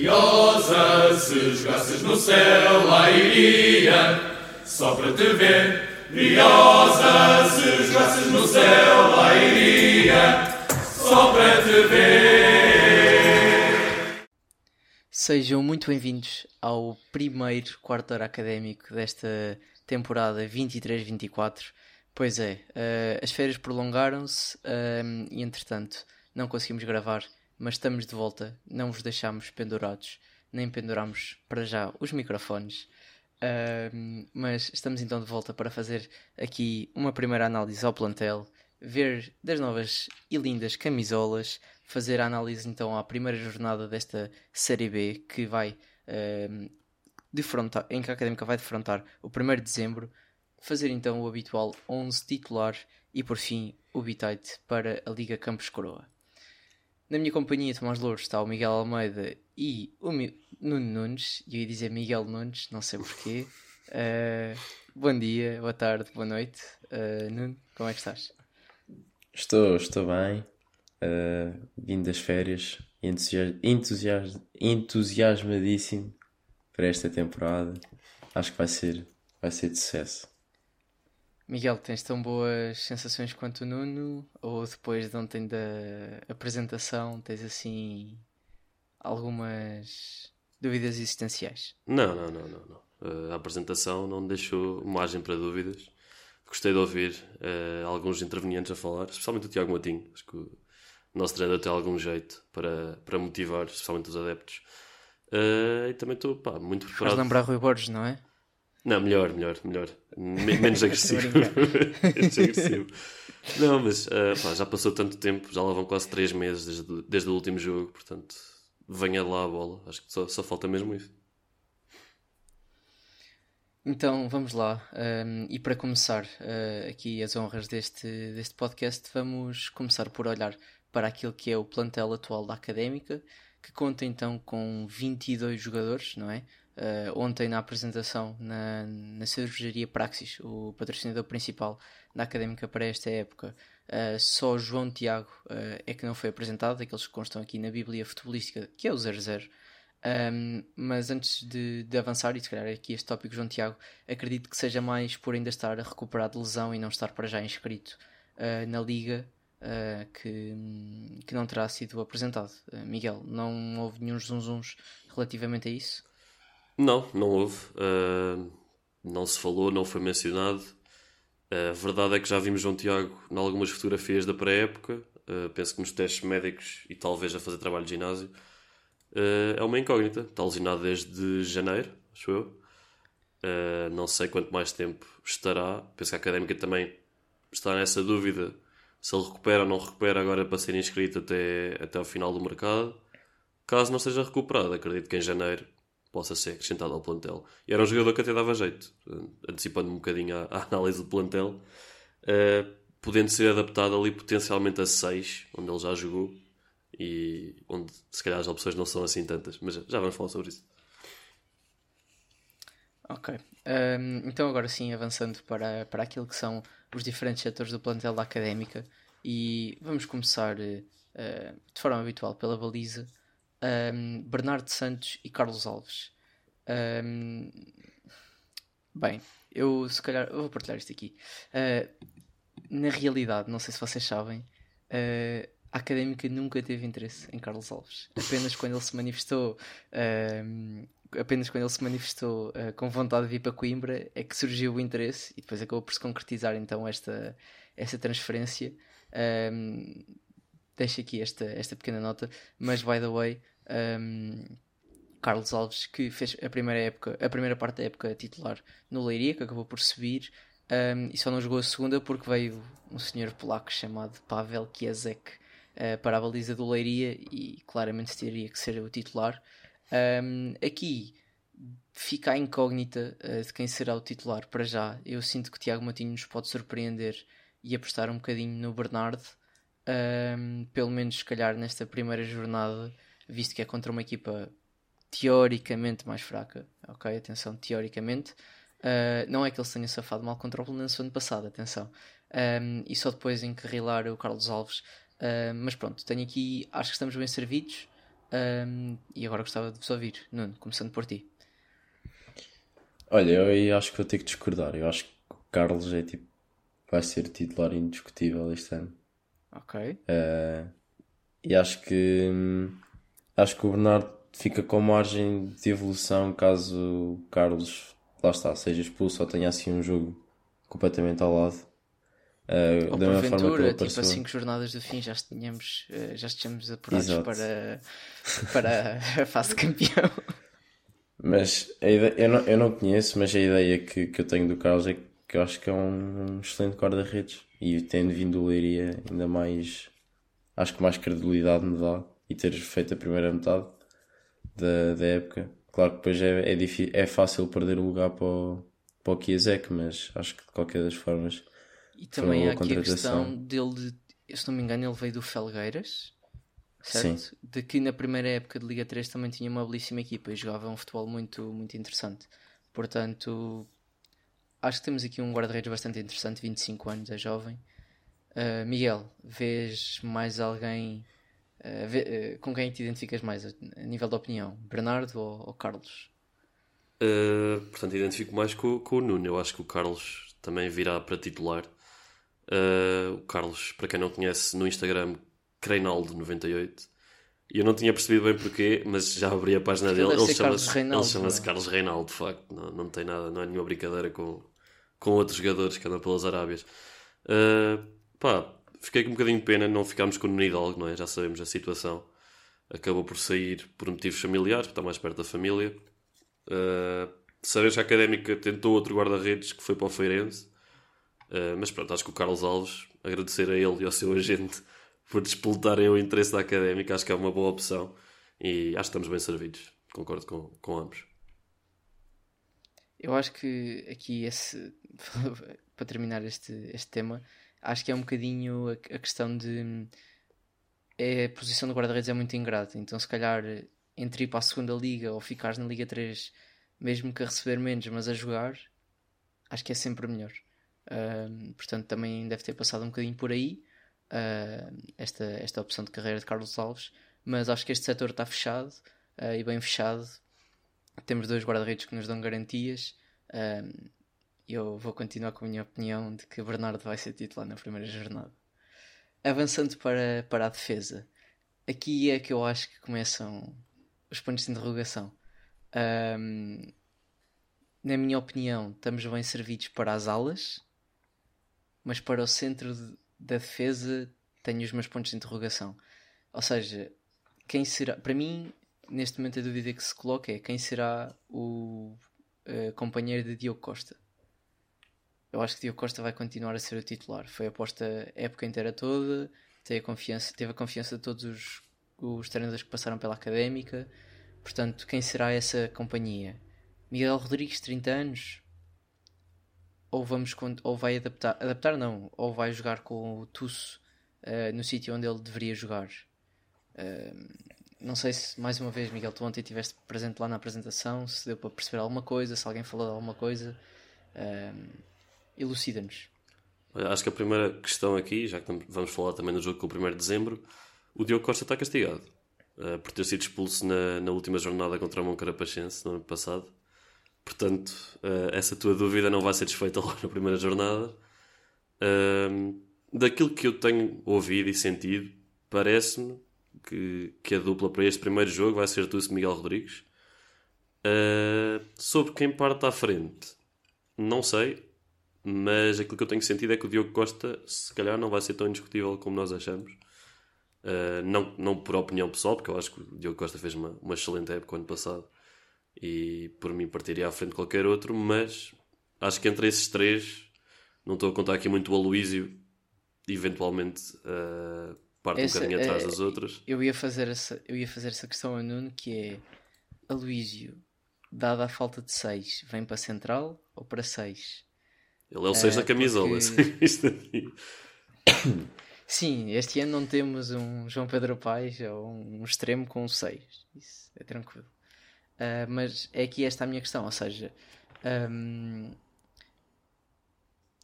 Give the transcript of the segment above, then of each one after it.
Briosa, se jogasses no céu, lá iria, só para te ver. Briosa, se jogasses no céu, lá iria, só para te ver. Sejam muito bem-vindos ao primeiro quarto hora académico desta temporada 23-24. Pois é, uh, as férias prolongaram-se uh, e entretanto não conseguimos gravar, mas estamos de volta, não vos deixamos pendurados, nem penduramos para já os microfones. Uh, mas estamos então de volta para fazer aqui uma primeira análise ao plantel, ver das novas e lindas camisolas, fazer a análise então à primeira jornada desta Série B que vai uh, defrontar, em que a Académica vai defrontar o 1 de dezembro, fazer então o habitual 11 titular e por fim o bitite para a Liga Campos Coroa. Na minha companhia, Tomás Louros, está o Miguel Almeida e o Mi... Nuno Nunes. E eu ia dizer Miguel Nunes, não sei porquê. Uh, bom dia, boa tarde, boa noite. Uh, Nuno, como é que estás? Estou, estou bem. Uh, vindo das férias. Entusias... Entusias... Entusiasmadíssimo para esta temporada. Acho que vai ser, vai ser de sucesso. Miguel, tens tão boas sensações quanto o Nuno? Ou depois de ontem da apresentação tens assim algumas dúvidas existenciais? Não, não, não, não. não. Uh, a apresentação não deixou margem para dúvidas. Gostei de ouvir uh, alguns intervenientes a falar, especialmente o Tiago Matinho. Acho que o nosso treinador tem algum jeito para, para motivar, especialmente os adeptos. Uh, e também estou muito preparado. Faz lembrar Rui Borges, não é? Não, melhor, melhor, melhor. Menos agressivo. menos agressivo. Não, mas uh, pá, já passou tanto tempo, já lá vão quase 3 meses desde, desde o último jogo, portanto, venha lá a bola. Acho que só, só falta mesmo isso. Então vamos lá, um, e para começar uh, aqui as honras deste, deste podcast, vamos começar por olhar para aquilo que é o plantel atual da Académica, que conta então com 22 jogadores, não é? Uh, ontem na apresentação na, na cervejaria Praxis, o patrocinador principal da Académica para esta época. Uh, só João Tiago uh, é que não foi apresentado, aqueles que constam aqui na Bíblia Futebolística, que é o 00. Um, mas antes de, de, avançar, e se calhar aqui este tópico, João Tiago, acredito que seja mais por ainda estar a recuperar de lesão e não estar para já inscrito uh, na Liga, uh, que, que não terá sido apresentado. Uh, Miguel, não houve nenhum zunzuns relativamente a isso? Não, não houve. Uh, não se falou, não foi mencionado. Uh, a verdade é que já vimos João Tiago em algumas fotografias da pré-época. Uh, penso que nos testes médicos e talvez a fazer trabalho de ginásio. é uma incógnita. Está lesionado desde janeiro, acho eu. não sei quanto mais tempo estará. Penso que a académica também está nessa dúvida se ele recupera ou não recupera agora para ser inscrito até, até ao final do mercado. Caso não seja recuperado, acredito que em janeiro possa ser acrescentado ao plantel. E era um jogador que até dava jeito, antecipando um bocadinho a, a análise do plantel, uh, podendo ser adaptado ali potencialmente a 6, onde ele já jogou, e onde se calhar as opções não são assim tantas, mas já vamos falar sobre isso. Ok, um, então agora sim, avançando para, para aquilo que são os diferentes setores do plantel da académica, e vamos começar uh, de forma habitual pela baliza um, Bernardo Santos e Carlos Alves. Um, bem, eu se calhar eu vou partilhar isto aqui. Uh, na realidade, não sei se vocês sabem, uh, a académica nunca teve interesse em Carlos Alves. Apenas quando ele se manifestou. Apenas quando ele se manifestou uh, com vontade de vir para Coimbra é que surgiu o interesse e depois acabou por se concretizar então esta, esta transferência. Um, deixo aqui esta, esta pequena nota, mas by the way, um, Carlos Alves, que fez a primeira época, a primeira parte da época titular no Leiria, que acabou por subir, um, e só não jogou a segunda porque veio um senhor polaco chamado Pavel Kiesek uh, para a baliza do Leiria e claramente teria que ser o titular. Um, aqui fica a incógnita uh, de quem será o titular para já. Eu sinto que o Tiago Matinho nos pode surpreender e apostar um bocadinho no Bernardo, um, pelo menos se calhar nesta primeira jornada visto que é contra uma equipa teoricamente mais fraca, ok? Atenção, teoricamente. Uh, não é que ele se tenha safado mal contra o Belenenses ano passado, atenção. Um, e só depois encarrilar o Carlos Alves. Uh, mas pronto, tenho aqui, acho que estamos bem servidos. Um, e agora gostava de vos ouvir, Nuno, começando por ti. Olha, eu acho que vou ter que discordar. Eu acho que o Carlos é tipo. vai ser titular indiscutível este ano. Ok. Uh, e acho que. hum, acho que o Bernardo fica com margem de evolução caso o Carlos, lá está, seja expulso ou tenha assim um jogo completamente ao lado. Uh, Ou da mesma forma que ele tipo a apareceu. 5 jornadas do fim, já tínhamos, eh, já estejamos apurados Exato. para, para a fase campeão. Mas ideia, eu, não, eu não conheço, mas a ideia que, que eu tenho do Carlos é que eu acho que é um, um excelente guarda-redes. E tendo vindo o Leiria, ainda mais. Acho que mais credibilidade me dá. E ter feito a primeira metade da, da época. Claro que depois é, é, difí- é fácil perder o lugar para o, para o Chiesek, mas acho que de qualquer das formas. E também há aqui a questão dele, de, se não me engano, ele veio do Felgueiras, Sim. certo? De que na primeira época de Liga 3 também tinha uma belíssima equipa e jogava um futebol muito, muito interessante. Portanto, acho que temos aqui um guarda-redes bastante interessante, 25 anos, é jovem. Uh, Miguel, vês mais alguém uh, vê- uh, com quem te identificas mais a, nível de opinião? Bernardo ou, ou Carlos? Portanto, identifico mais com, com o Nuno. Eu acho que o Carlos também virá para titular. O Carlos, para quem não conhece, no Instagram, Creinaldo98. E eu não tinha percebido bem porquê, mas já abri a página dele. Ele Carlos chama-se chama-se não é? Carlos Reinaldo, de facto. Não, não tem nada, não é nenhuma brincadeira com, com outros jogadores que andam pelas Arábias. Uh, pá, fiquei com um bocadinho de pena não ficarmos com o Nuno Hidalgo, não é? Já sabemos a situação. Acabou por sair por motivos familiares, porque está mais perto da família. Uh, sabes que a Académica tentou outro guarda-redes que foi para o Feirense. Uh, mas pronto, acho que o Carlos Alves, agradecer a ele e ao seu agente por despoltarem o interesse da Académica, acho que é uma boa opção. E acho que estamos bem servidos. Concordo com, com ambos. Eu acho que aqui esse para terminar este, este tema, acho que é um bocadinho a, a questão de é, a posição do guarda-redes é muito ingrata, então se calhar entre ir para a segunda liga ou ficares na Liga 3, mesmo que a receber menos, mas a jogar, acho que é sempre melhor. Ahm, portanto, também deve ter passado um bocadinho por aí ah, esta, esta opção de carreira de Carlos Alves, mas acho que este setor está fechado ah, e bem fechado. Temos dois guarda-redes que nos dão garantias. Ahm, eu vou continuar com a minha opinião de que Bernardo vai ser titular na primeira jornada. Avançando para, para a defesa, aqui é que eu acho que começam os pontos de interrogação. Ahm, na minha opinião, estamos bem servidos para as alas, mas para o centro de- da defesa tenho os meus pontos de interrogação. Ou seja, quem será. Para mim, neste momento a dúvida que se coloca é quem será o eh, companheiro de Diogo Costa. Eu acho que Diogo Costa vai continuar a ser o titular. Foi aposta a época inteira toda, teve a confiança, teve a confiança de todos os, os treinadores que passaram pela académica. Portanto, quem será essa companhia? Miguel Rodrigues, 30 anos? Ou, vamos, ou vai adaptar, adaptar não, ou vai jogar com o Tusso eh, no sítio onde ele deveria jogar. Eh, não sei se, mais uma vez, Miguel, tu ontem estiveste presente lá na apresentação, se deu para perceber alguma coisa, se alguém falou de alguma coisa. Eh, Elucida-nos. Acho que a primeira questão aqui, já que vamos falar também do jogo com o 1 de dezembro, o Diogo Costa está castigado por ter sido expulso na, na última jornada contra o Moncarapachense no ano passado. Portanto, eh, essa tua dúvida não vai ser desfeita logo na primeira jornada. Ahm, daquilo que eu tenho ouvido e sentido, parece-me que, que a dupla para este primeiro jogo vai ser Tusso Miguel Rodrigues. Ah, sobre quem parte à frente, não sei, mas aquilo que eu tenho sentido é que o Diogo Costa, se calhar, não vai ser tão indiscutível como nós achamos. Uh, não, não por opinião pessoal, porque eu acho que o Diogo Costa fez uma, uma excelente época ano passado e por mim partiria à frente de qualquer outro, mas acho que entre esses três, não estou a contar aqui muito o Aloísio, eventualmente uh, parte Essa um bocadinho atrás é- das outras. Eu ia fazer essa, eu ia fazer essa questão a Nuno, que é Aloísio, dada a falta de 6, vem para central ou para 6? Ele é o 6 É, da camisola. porque-. Sim, este ano não temos um João Pedro Paes ou um extremo com 6. Isso é tranquilo. Ah, mas é aqui esta a minha questão, ou seja, ahm,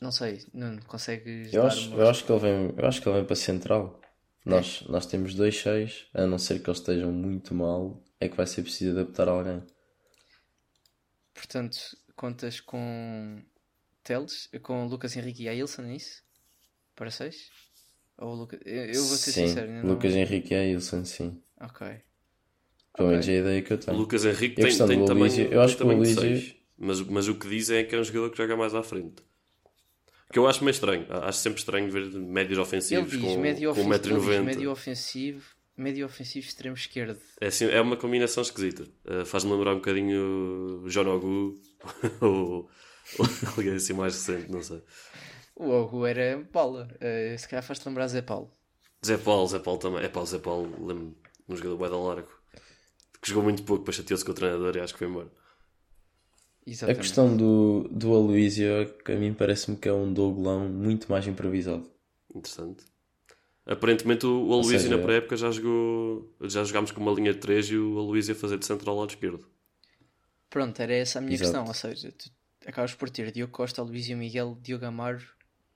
não sei, Nuno, consegues Eu acho, uma- eu acho que ele vem, eu acho que ele vem para central. Nós, nós temos dois 6, a não ser que eles estejam muito mal, é que vai ser preciso adaptar alguém. Portanto, contas com Teles, com Lucas Henrique e Ailson, é isso? Para 6? Ou Lucas... Eu vou ser sim, sincero, Lucas não... Henrique e Ailson, sim. Ok. Pelo menos é a ideia que eu O tenho. Lucas Henrique a tem, tem do tamanho, Aloysio, eu tem acho que o mas, mas o que dizem é que é um jogador que joga mais à frente. Que eu acho meio estranho. Acho sempre estranho ver médios ofensivos diz com, médio, com ofensivo, ele diz 1,90m. médio ofensivo, médio ofensivo extremo esquerdo. É, assim, é uma combinação esquisita. Uh, Faz-me lembrar um bocadinho o John Ogu ou, ou alguém assim mais recente, não sei. O Ogo era bola. Eh, se calhar faz-te lembrar Zé Paulo. Zé Paulo, Zé Paulo também. É pá, o Zé Paulo, lembro-me de um jogador da largo que jogou muito pouco, depois chateou-se com o treinador e acho que foi embora. A Exatamente. questão do, do Aloysio, a mim parece-me que é um Douglão muito mais improvisado. Interessante. Aparentemente o, o Aloysio seja- na pré-época já jogou. Já jogámos com uma linha de 3 e o Aloysio a fazer de central ao lado esquerdo. Pronto, era essa a minha Exato. questão. Ou seja, tu acabas por ter Diogo Costa, Luísio Miguel, Diogo Amaro,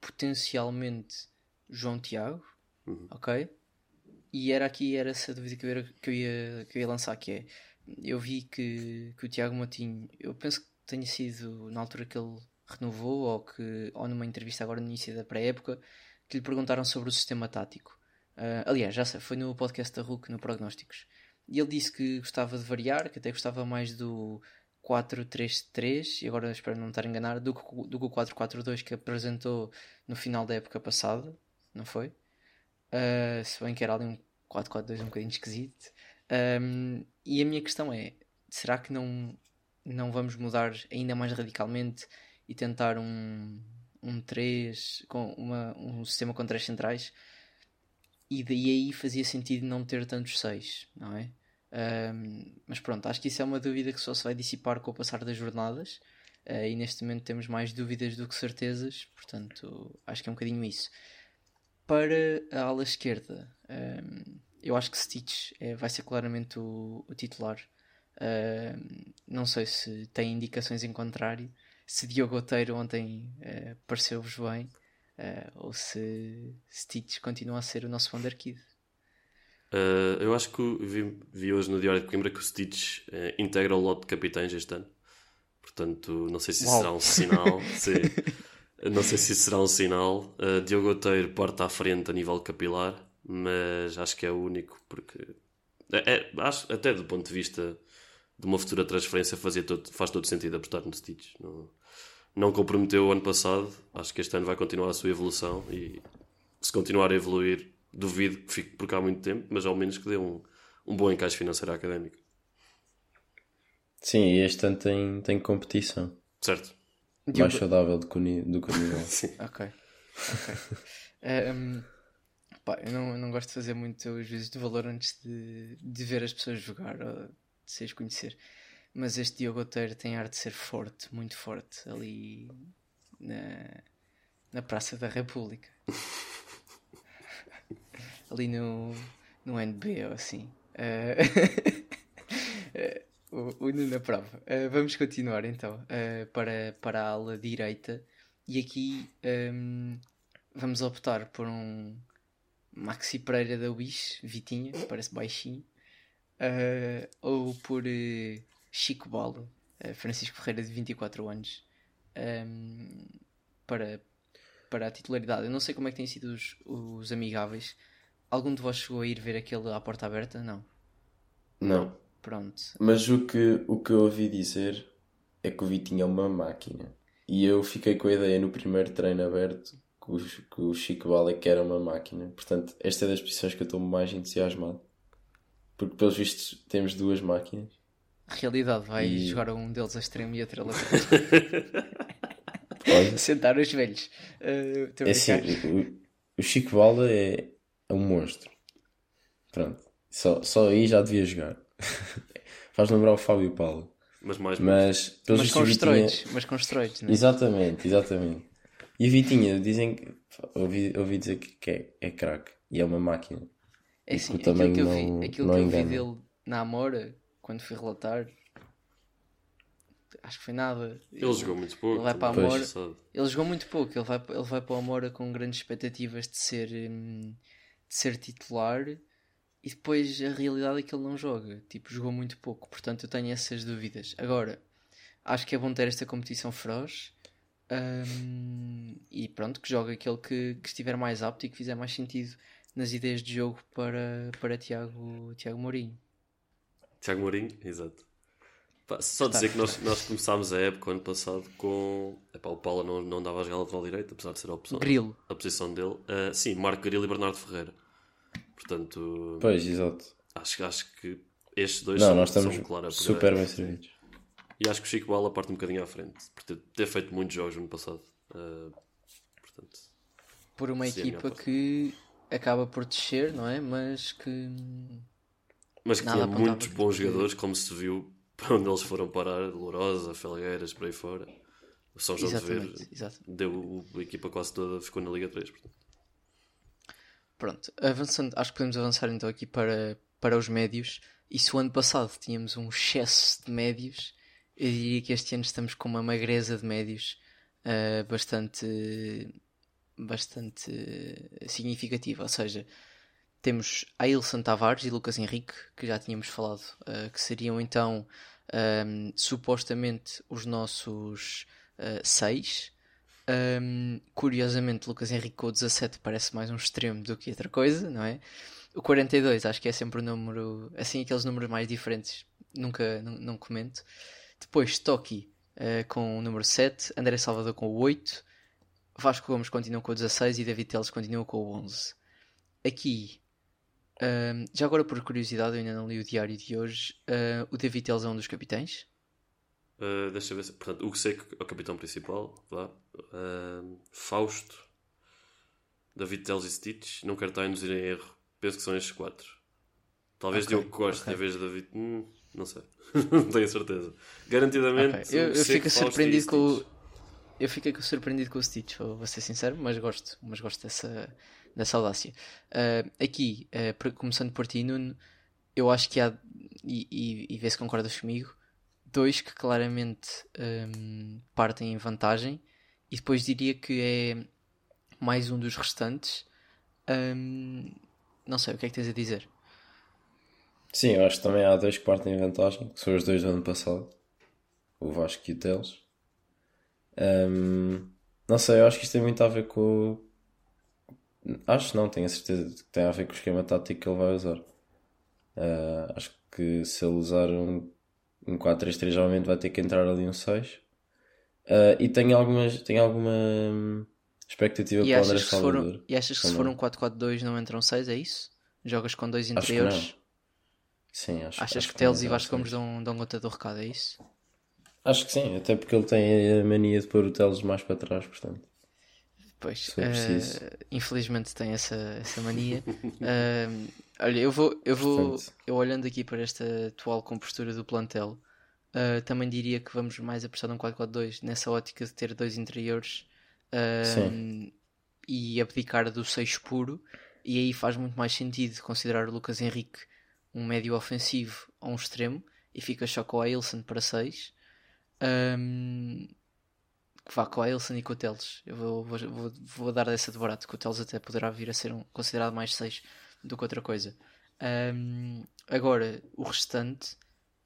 potencialmente João Tiago, Uhum. ok? E era aqui era essa dúvida que eu, era- que eu ia, que eu ia lançar, que é, eu vi que, que o Tiago Matinho, eu penso que tenha sido na altura que ele renovou, ou, que, ou numa entrevista agora no início da pré-época, que lhe perguntaram sobre o sistema tático. Ah, aliás, já sei, foi no podcast da Hulk, no Prognósticos. E ele disse que gostava de variar, que até gostava mais do 4-3-3, e agora espero não me estar a enganar, do que, do que o 4-4-2 que apresentou no final da época passada, não foi? Ah, se bem que era ali um 4-4-2 um bocadinho esquisito. Ahm, e a minha questão é: será que não, não vamos mudar ainda mais radicalmente e tentar um, um 3 com uma, um sistema com 3 centrais? E daí aí fazia sentido não ter tantos 6, não é? Ahm, mas pronto, acho que isso é uma dúvida que só se vai dissipar com o passar das jornadas. ah, e neste momento temos mais dúvidas do que certezas, portanto, acho que é um bocadinho isso. Para a ala esquerda, ahm, eu acho que Stitch é- vai ser claramente o, o titular. Ahm, não sei se tem indicações em contrário, se Diogo Oteiro ontem eh, pareceu-vos bem, eh, ou se Stitch continua a ser o nosso Wonder Kid. Uh, eu acho que vi, vi hoje no Diário de Coimbra que o Stitch uh, integra o lote de capitães este ano. Portanto, não sei se isso Uau. será um sinal. se, não sei se isso será um sinal. Uh, Diogo Oteiro parte à frente a nível capilar, mas acho que é o único, porque é, é- acho, até do ponto de vista de uma futura transferência fazia todo, faz todo sentido apostar no Stitch. Não, não comprometeu o ano passado, acho que este ano vai continuar a sua evolução e se continuar a evoluir, duvido que fique por cá muito tempo, mas ao menos que dê um, um bom encaixe financeiro académico. Sim, e este ano tem, tem competição. Certo? Mais saudável do que o, nível. Sim. Ok. ok. Ehm, pá, eu não, eu não gosto de fazer muito juízes de valor antes de, de ver as pessoas jogar ou de se as conhecer. Mas este Diogo Oteiro tem ar de ser forte, muito forte, ali na, na Praça da República. ali no, no NB ou assim. Eh, eh, o, Nuno aprova. Eh, vamos continuar então eh, para, para a ala direita. E aqui ehm, vamos optar por um Maxi Pereira da Wish, Vitinha, parece baixinho. eh, ou por Chico Bola, eh, Francisco Ferreira de 24 anos. ehm, para, para a titularidade. Eu não sei como é que têm sido os, os amigáveis. Algum de vós chegou a ir ver aquele à porta aberta? Não. Não. Pronto. Mas o que, o que eu ouvi dizer é que o Vitinho é uma máquina. E eu fiquei com a ideia no primeiro treino aberto que o, que o Chico Bala que era uma máquina. Portanto, esta é das posições que eu estou mais entusiasmado. Porque, pelos vistos, temos duas máquinas. Realidade, vai E- jogar um deles a extremo e outro a lateral. Sentar os velhos. Uh, é assim, o, o Chico Bala é, é um monstro. Pronto. Só, só aí já devia jogar. Faz lembrar o Fábio Paulo. Mas mais Mas, mas com os Vitinha- esteroides. Mas com os esteroides, não é? Exatamente, exatamente. E o Vitinha, dizem que. Ouvi, ouvi dizer que, é, é craque e é uma máquina. É assim, o aquilo que eu não- vi, aquilo não que eu vi dele na Amora, quando fui relatar, acho que foi nada. Ele jogou muito pouco. Ele vai para a Amora. Ele jogou muito pouco, ele vai, ele vai para o Amora com grandes expectativas de ser hum, de ser titular e depois a realidade é que ele não joga. Tipo, jogou muito pouco, portanto eu tenho essas dúvidas. Agora, acho que é bom ter esta competição feroz. Um, e pronto, que joga aquele que, que estiver mais apto e que fizer mais sentido nas ideias de jogo para, para Tiago, Tiago Mourinho. Tiago Mourinho, exato. Pá, só Está dizer que nós, nós começámos a época ano passado com. Epá, o Paula não, não dava a jogar lateral direito, apesar de ser a, opção, Grilo. a posição dele. Uh, sim, Marco Grilo e Bernardo Ferreira. Portanto. Pois, exato. Acho, acho que estes dois não, são, nós estamos são claro super bem servidos. E acho que o Chico Bala parte um bocadinho à frente, por ter, ter feito muitos jogos no ano passado. Uh, portanto, por uma equipa que acaba por descer, não é? Mas que. Mas que tinha muitos bons jogadores, como se viu para onde eles foram parar, Lourosa, Felgueiras, por aí fora. O São João de Ver deu a equipa quase toda, ficou na Liga 3. Portanto. Pronto, avançando, acho que podemos avançar então aqui para, para os médios. E se o ano passado tínhamos um excesso de médios, eu diria que este ano estamos com uma magreza de médios uh, bastante, bastante significativa. Ou seja, temos Ailson Tavares e Lucas Henrique, que já tínhamos falado, uh, que seriam então um, supostamente os nossos seis. Um, curiosamente, Lucas Henrique com o 17 parece mais um extremo do que outra coisa, não é? O 42 acho que é sempre o número, assim, aqueles números mais diferentes, nunca não comento. Depois Toki uh, com o número 7, André Salvador com o 8, Vasco Gomes continua com o 16 e David Teles continua com o 11. Aqui um, já agora, por curiosidade, eu ainda não li o diário de hoje. Uh, o David Teles é um dos capitães? Uh, deixa eu ver. Portanto, o que sei que é o capitão principal. Lá. Uh, Fausto, David Teles e Stitch. Não quero estar a induzir em erro. Penso que são estes quatro. Talvez okay, Diogo Costa okay. em vez de David. Hum, não sei. não tenho certeza. Garantidamente. Okay. Eu, eu fico surpreendido com o. Eu fiquei surpreendido com o Stitch, vou ser sincero, mas gosto, mas gosto dessa, dessa audácia. Uh, aqui, começando por ti, Nuno, eu acho que há, e, e, e vê se concordas comigo, dois que claramente um, partem em vantagem, e depois diria que é mais um dos restantes. Um, não sei, o que é que tens a dizer? Sim, eu acho que também há dois que partem em vantagem, que são os dois do ano passado, o Vasco e o Teles. Um, não sei, eu acho que isto tem muito a ver com, Acho não, tenho a certeza que tem a ver com o esquema tático que ele vai usar. Uh, acho que se ele usar um, um 4-3-3, obviamente vai ter que entrar ali um 6. Uh, ah, e tenho, algumas, tenho alguma hum, expectativa e para o André Salvador. For, e achas que se for um 4-4-2 não entram 6, é isso? Jogas com dois interiores? Sim, acho Achas acho que, que Teles e Vasco Gomes dão, dão conta do recado, é isso? Acho que sim, até porque ele tem a mania de pôr o Teles mais para trás, portanto. Pois, uh, infelizmente tem essa, essa mania. uh, olha, eu vou, eu vou, eu olhando aqui para esta atual compostura do plantel, uh, também diria que vamos mais apostar num 4-4-2 nessa ótica de ter dois interiores e abdicar do 6 puro. E aí faz muito mais sentido considerar o Lucas Henrique um médio ofensivo ou um extremo e fica só com o Ailson para 6. Um, que vá com a Ilson e com o Teles. Eu vou, vou, vou, vou dar dessa de barato, que o Teles até poderá vir a ser um, considerado mais 6 do que outra coisa. Um, agora, o restante,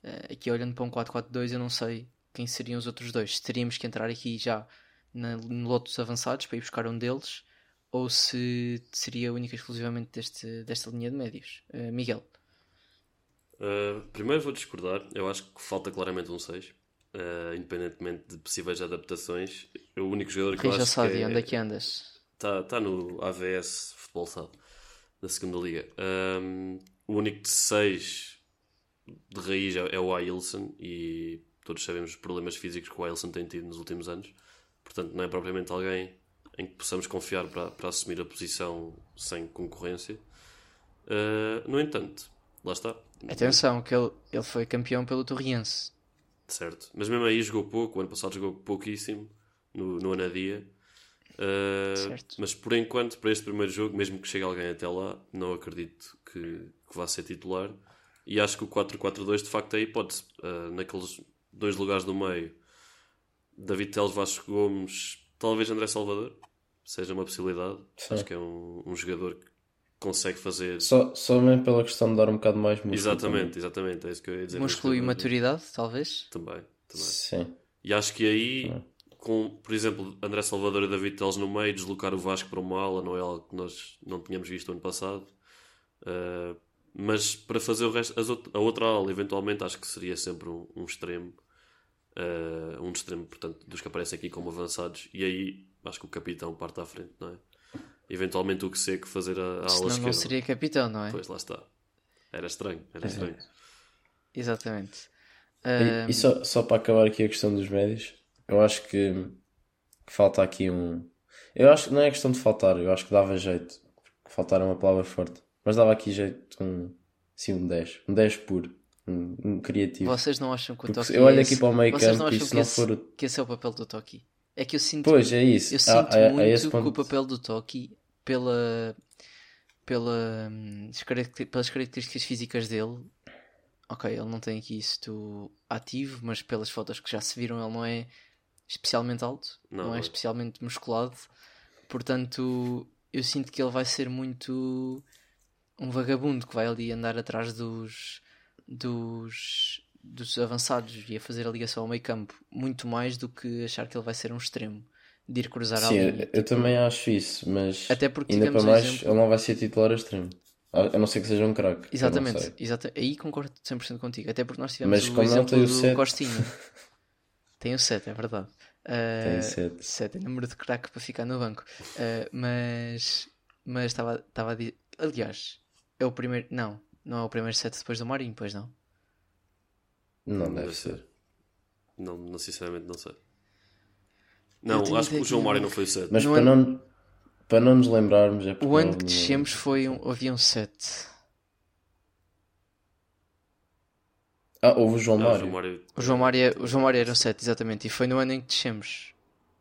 uh, aqui olhando para um 4-4-2, eu não sei quem seriam os outros dois. Se teríamos que entrar aqui já na, no lote dos avançados para ir buscar um deles, ou se seria única e exclusivamente deste, desta linha de médios. Uh, Miguel. Uh, primeiro vou discordar, eu acho que falta claramente um 6 uh, independentemente de possíveis adaptações. O único jogador que eu acho sabe que é, onde é que andas? Está tá no AVS Futebol Sado, da segunda liga. Um, o único de seis de raiz é, é o Ailson e todos sabemos os problemas físicos que o Ailson tem tido nos últimos anos. Portanto, não é propriamente alguém em que possamos confiar para, para assumir a posição sem concorrência. Uh, no entanto, lá está. Atenção, que ele, ele foi campeão pelo Torriense. Certo. Mas mesmo aí jogou pouco. O ano passado jogou pouquíssimo no, no Anadia. Uh, mas por enquanto, para este primeiro jogo, mesmo que chegue alguém até lá, não acredito que, que vá ser titular. E acho que o 4-4-2 de facto é a hipótese. Uh, naqueles dois lugares do meio, David Teles, Vasco Gomes, talvez André Salvador, seja uma possibilidade. Sim. Acho que é um, um jogador que consegue fazer. Só, só mesmo pela questão de dar um bocado mais músculo. Exatamente, exatamente, é isso que eu ia dizer. Músculo e maturidade, talvez. Também, também. Sim. E acho que aí, com, por exemplo, André Salvador e David Teles no meio, deslocar o Vasco para uma ala não é algo que nós não tínhamos visto ano passado. Uh, mas para fazer o resto, a outra ala, eventualmente, acho que seria sempre um, um extremo. Uh, um extremo, portanto, dos que aparecem aqui como avançados. E aí, acho que o capitão parte à frente, não é? Eventualmente o que sei que fazer a, a ala Senão esquerda. não seria capitão, não é? Pois, lá está. Era estranho, era estranho. Exatamente. E, e só, só para acabar aqui a questão dos médios, eu acho que, que falta aqui um. Eu acho que não é questão de faltar, eu acho que dava jeito. Faltar é uma palavra forte. Mas dava aqui jeito um. Sim, um 10. Um 10 puro. Um, um criativo. Vocês não acham que o Toki eu olho é aqui esse- para o meio campo e se que não esse, for o- que esse é o papel do Toki? É que eu sinto, Pois é isso. eu Há- sinto há- há muito esse que o ponto- papel do Toki, pela, pela, hum, pelas características físicas dele, ok, ele não tem aqui isto ativo, mas pelas fotos que já se viram, ele não é especialmente alto, Não, não, é especialmente musculado, portanto, eu sinto que ele vai ser muito um vagabundo que vai ali andar atrás dos dos, dos avançados e a fazer a ligação ao meio campo muito mais do que achar que ele vai ser um extremo de ir cruzar a Sim, linha. eu, eu Tipo, também acho isso, mas Até porque ainda para mais exemplo- ele não vai ser titular a extremo. A não ser que seja um craque. Exatamente, exata aí concordo 100% contigo. Até porque nós tivemos Mas o não exemplo do Costinha. Tem o 7, é verdade. Tem Uh, sete. 7 é número de craque para ficar no banco. Uh, mas mas estava estava a dizer. Aliás, é o primeiro. Não, não é o primeiro 7 depois do Marinho, pois não? Não deve ser. Não, não, sinceramente não sei. Não, acho que o João Mário não foi o 7. Mas No para, ano- não, para não nos lembrarmos, é porque O ano não- que não- descemos foi um, havia um 7. Ah, houve o João Ah, o Mário. João Mário. O João Mário, é- o João Mário era o 7, exatamente. E foi no ano em que descemos.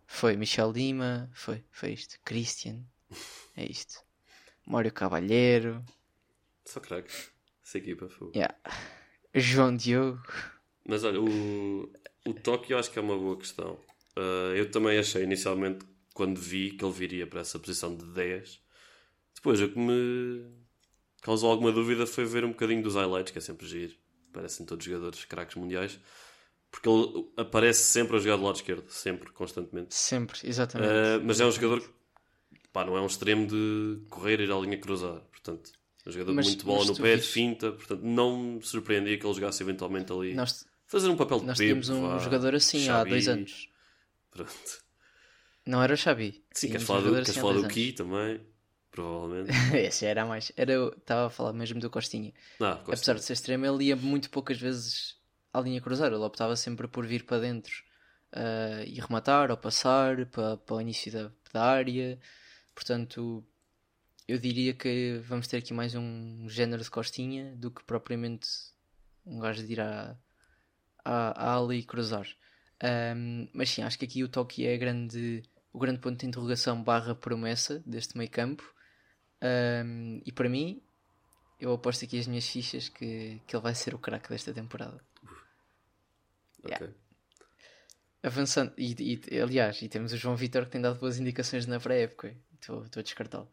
Foi Michel Lima, foi, foi isto. Christian, é isto. Mário Cavalheiro, Só craques. Essa equipa foi. yeah. João Diogo. Mas olha, o, o Tóquio acho que é uma boa questão. Ah, eu também achei inicialmente, quando vi, que ele viria para essa posição de 10. Depois, o que me causou alguma dúvida foi ver um bocadinho dos highlights, que é sempre giro. Parecem todos jogadores craques mundiais. Porque ele aparece sempre a jogar do lado esquerdo, sempre, constantemente. Sempre, exatamente. Ah, mas é um jogador que pá, não é um extremo de correr e ir à linha cruzar. Portanto, é um jogador Mas- de muito mas no pé, de viste- finta. Portanto, não me surpreendia que ele jogasse eventualmente ali. nós Fazer um papel de nós tínhamos um vá, jogador assim há Xabi, dois anos. Pronto. Não era o Xabi. Sim, queres falar do, queres assim há falar do Ki também? Provavelmente. Esse era mais. Era, eu estava a falar mesmo do Costinha. Não, gosto Apesar de ser extremo, ele ia muito poucas vezes à linha cruzar. Ele optava sempre por vir para dentro ah, e rematar ou passar para, para o início da, da área. Portanto, eu diria que vamos ter aqui mais um género de costinha do que propriamente um gajo de ir à, à, à ala e cruzar. Ahm, mas sim, acho que aqui o Toki é grande, o grande ponto de interrogação barra promessa deste meio campo. Ahm, e para mim, eu aposto aqui as minhas fichas que, que ele vai ser o craque desta temporada. Ok. Avançando, e, e, aliás, e temos o João Vitor que tem dado boas indicações na pré-época. Estou estou a descartá-lo.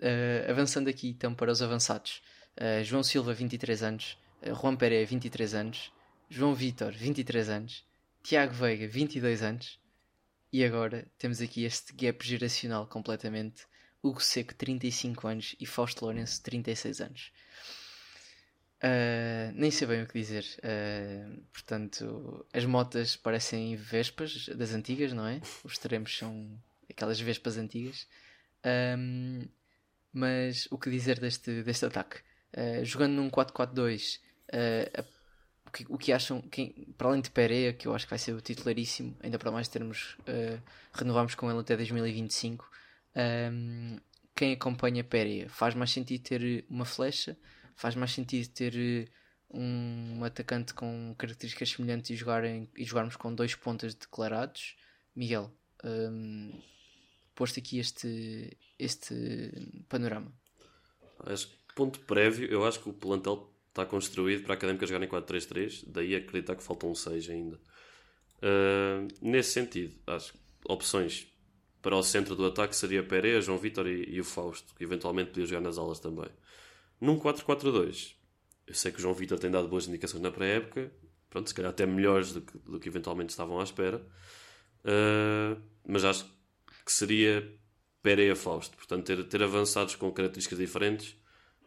Uh, avançando aqui então para os avançados: Uh, João Silva, 23 anos, uh, Juan Pereira, 23 anos, João Vitor, 23 anos, Tiago Veiga, 22 anos, e agora temos aqui este gap geracional completamente. Hugo Seco, 35 anos, e Fausto Lourenço, 36 anos. Uh, nem sei bem o que dizer. Uh, portanto, as motas parecem vespas das antigas, não é? Os extremos são aquelas vespas antigas. Um, mas o que dizer deste, deste ataque? Uh, jogando num 4-4-2, uh, a- o, que, o que acham, quem, para além de Pereira, que eu acho que vai ser o titularíssimo, ainda para mais termos, renovamos com ele até 2025. Um, quem acompanha Pereira faz mais sentido ter uma flecha, faz mais sentido ter eh, um atacante com características semelhantes e, jogarem, e jogarmos com dois pontas declarados. Miguel, hum, posto aqui este, este panorama. Acho que, ponto prévio, eu acho que o plantel está construído para a Académica jogar em 4-3-3, daí acreditar que faltam 6 ainda. Ah, nesse sentido, acho que opções para o centro do ataque seria Pereira, João Vitor e, e o Fausto, que eventualmente podia jogar nas alas também. Num 4-4-2, eu sei que o João Vitor tem dado boas indicações na pré-época, pronto, se calhar até melhores do que, do que eventualmente estavam à espera, uh, mas acho que seria Pereira Fausto, portanto, ter, ter avançados com características diferentes,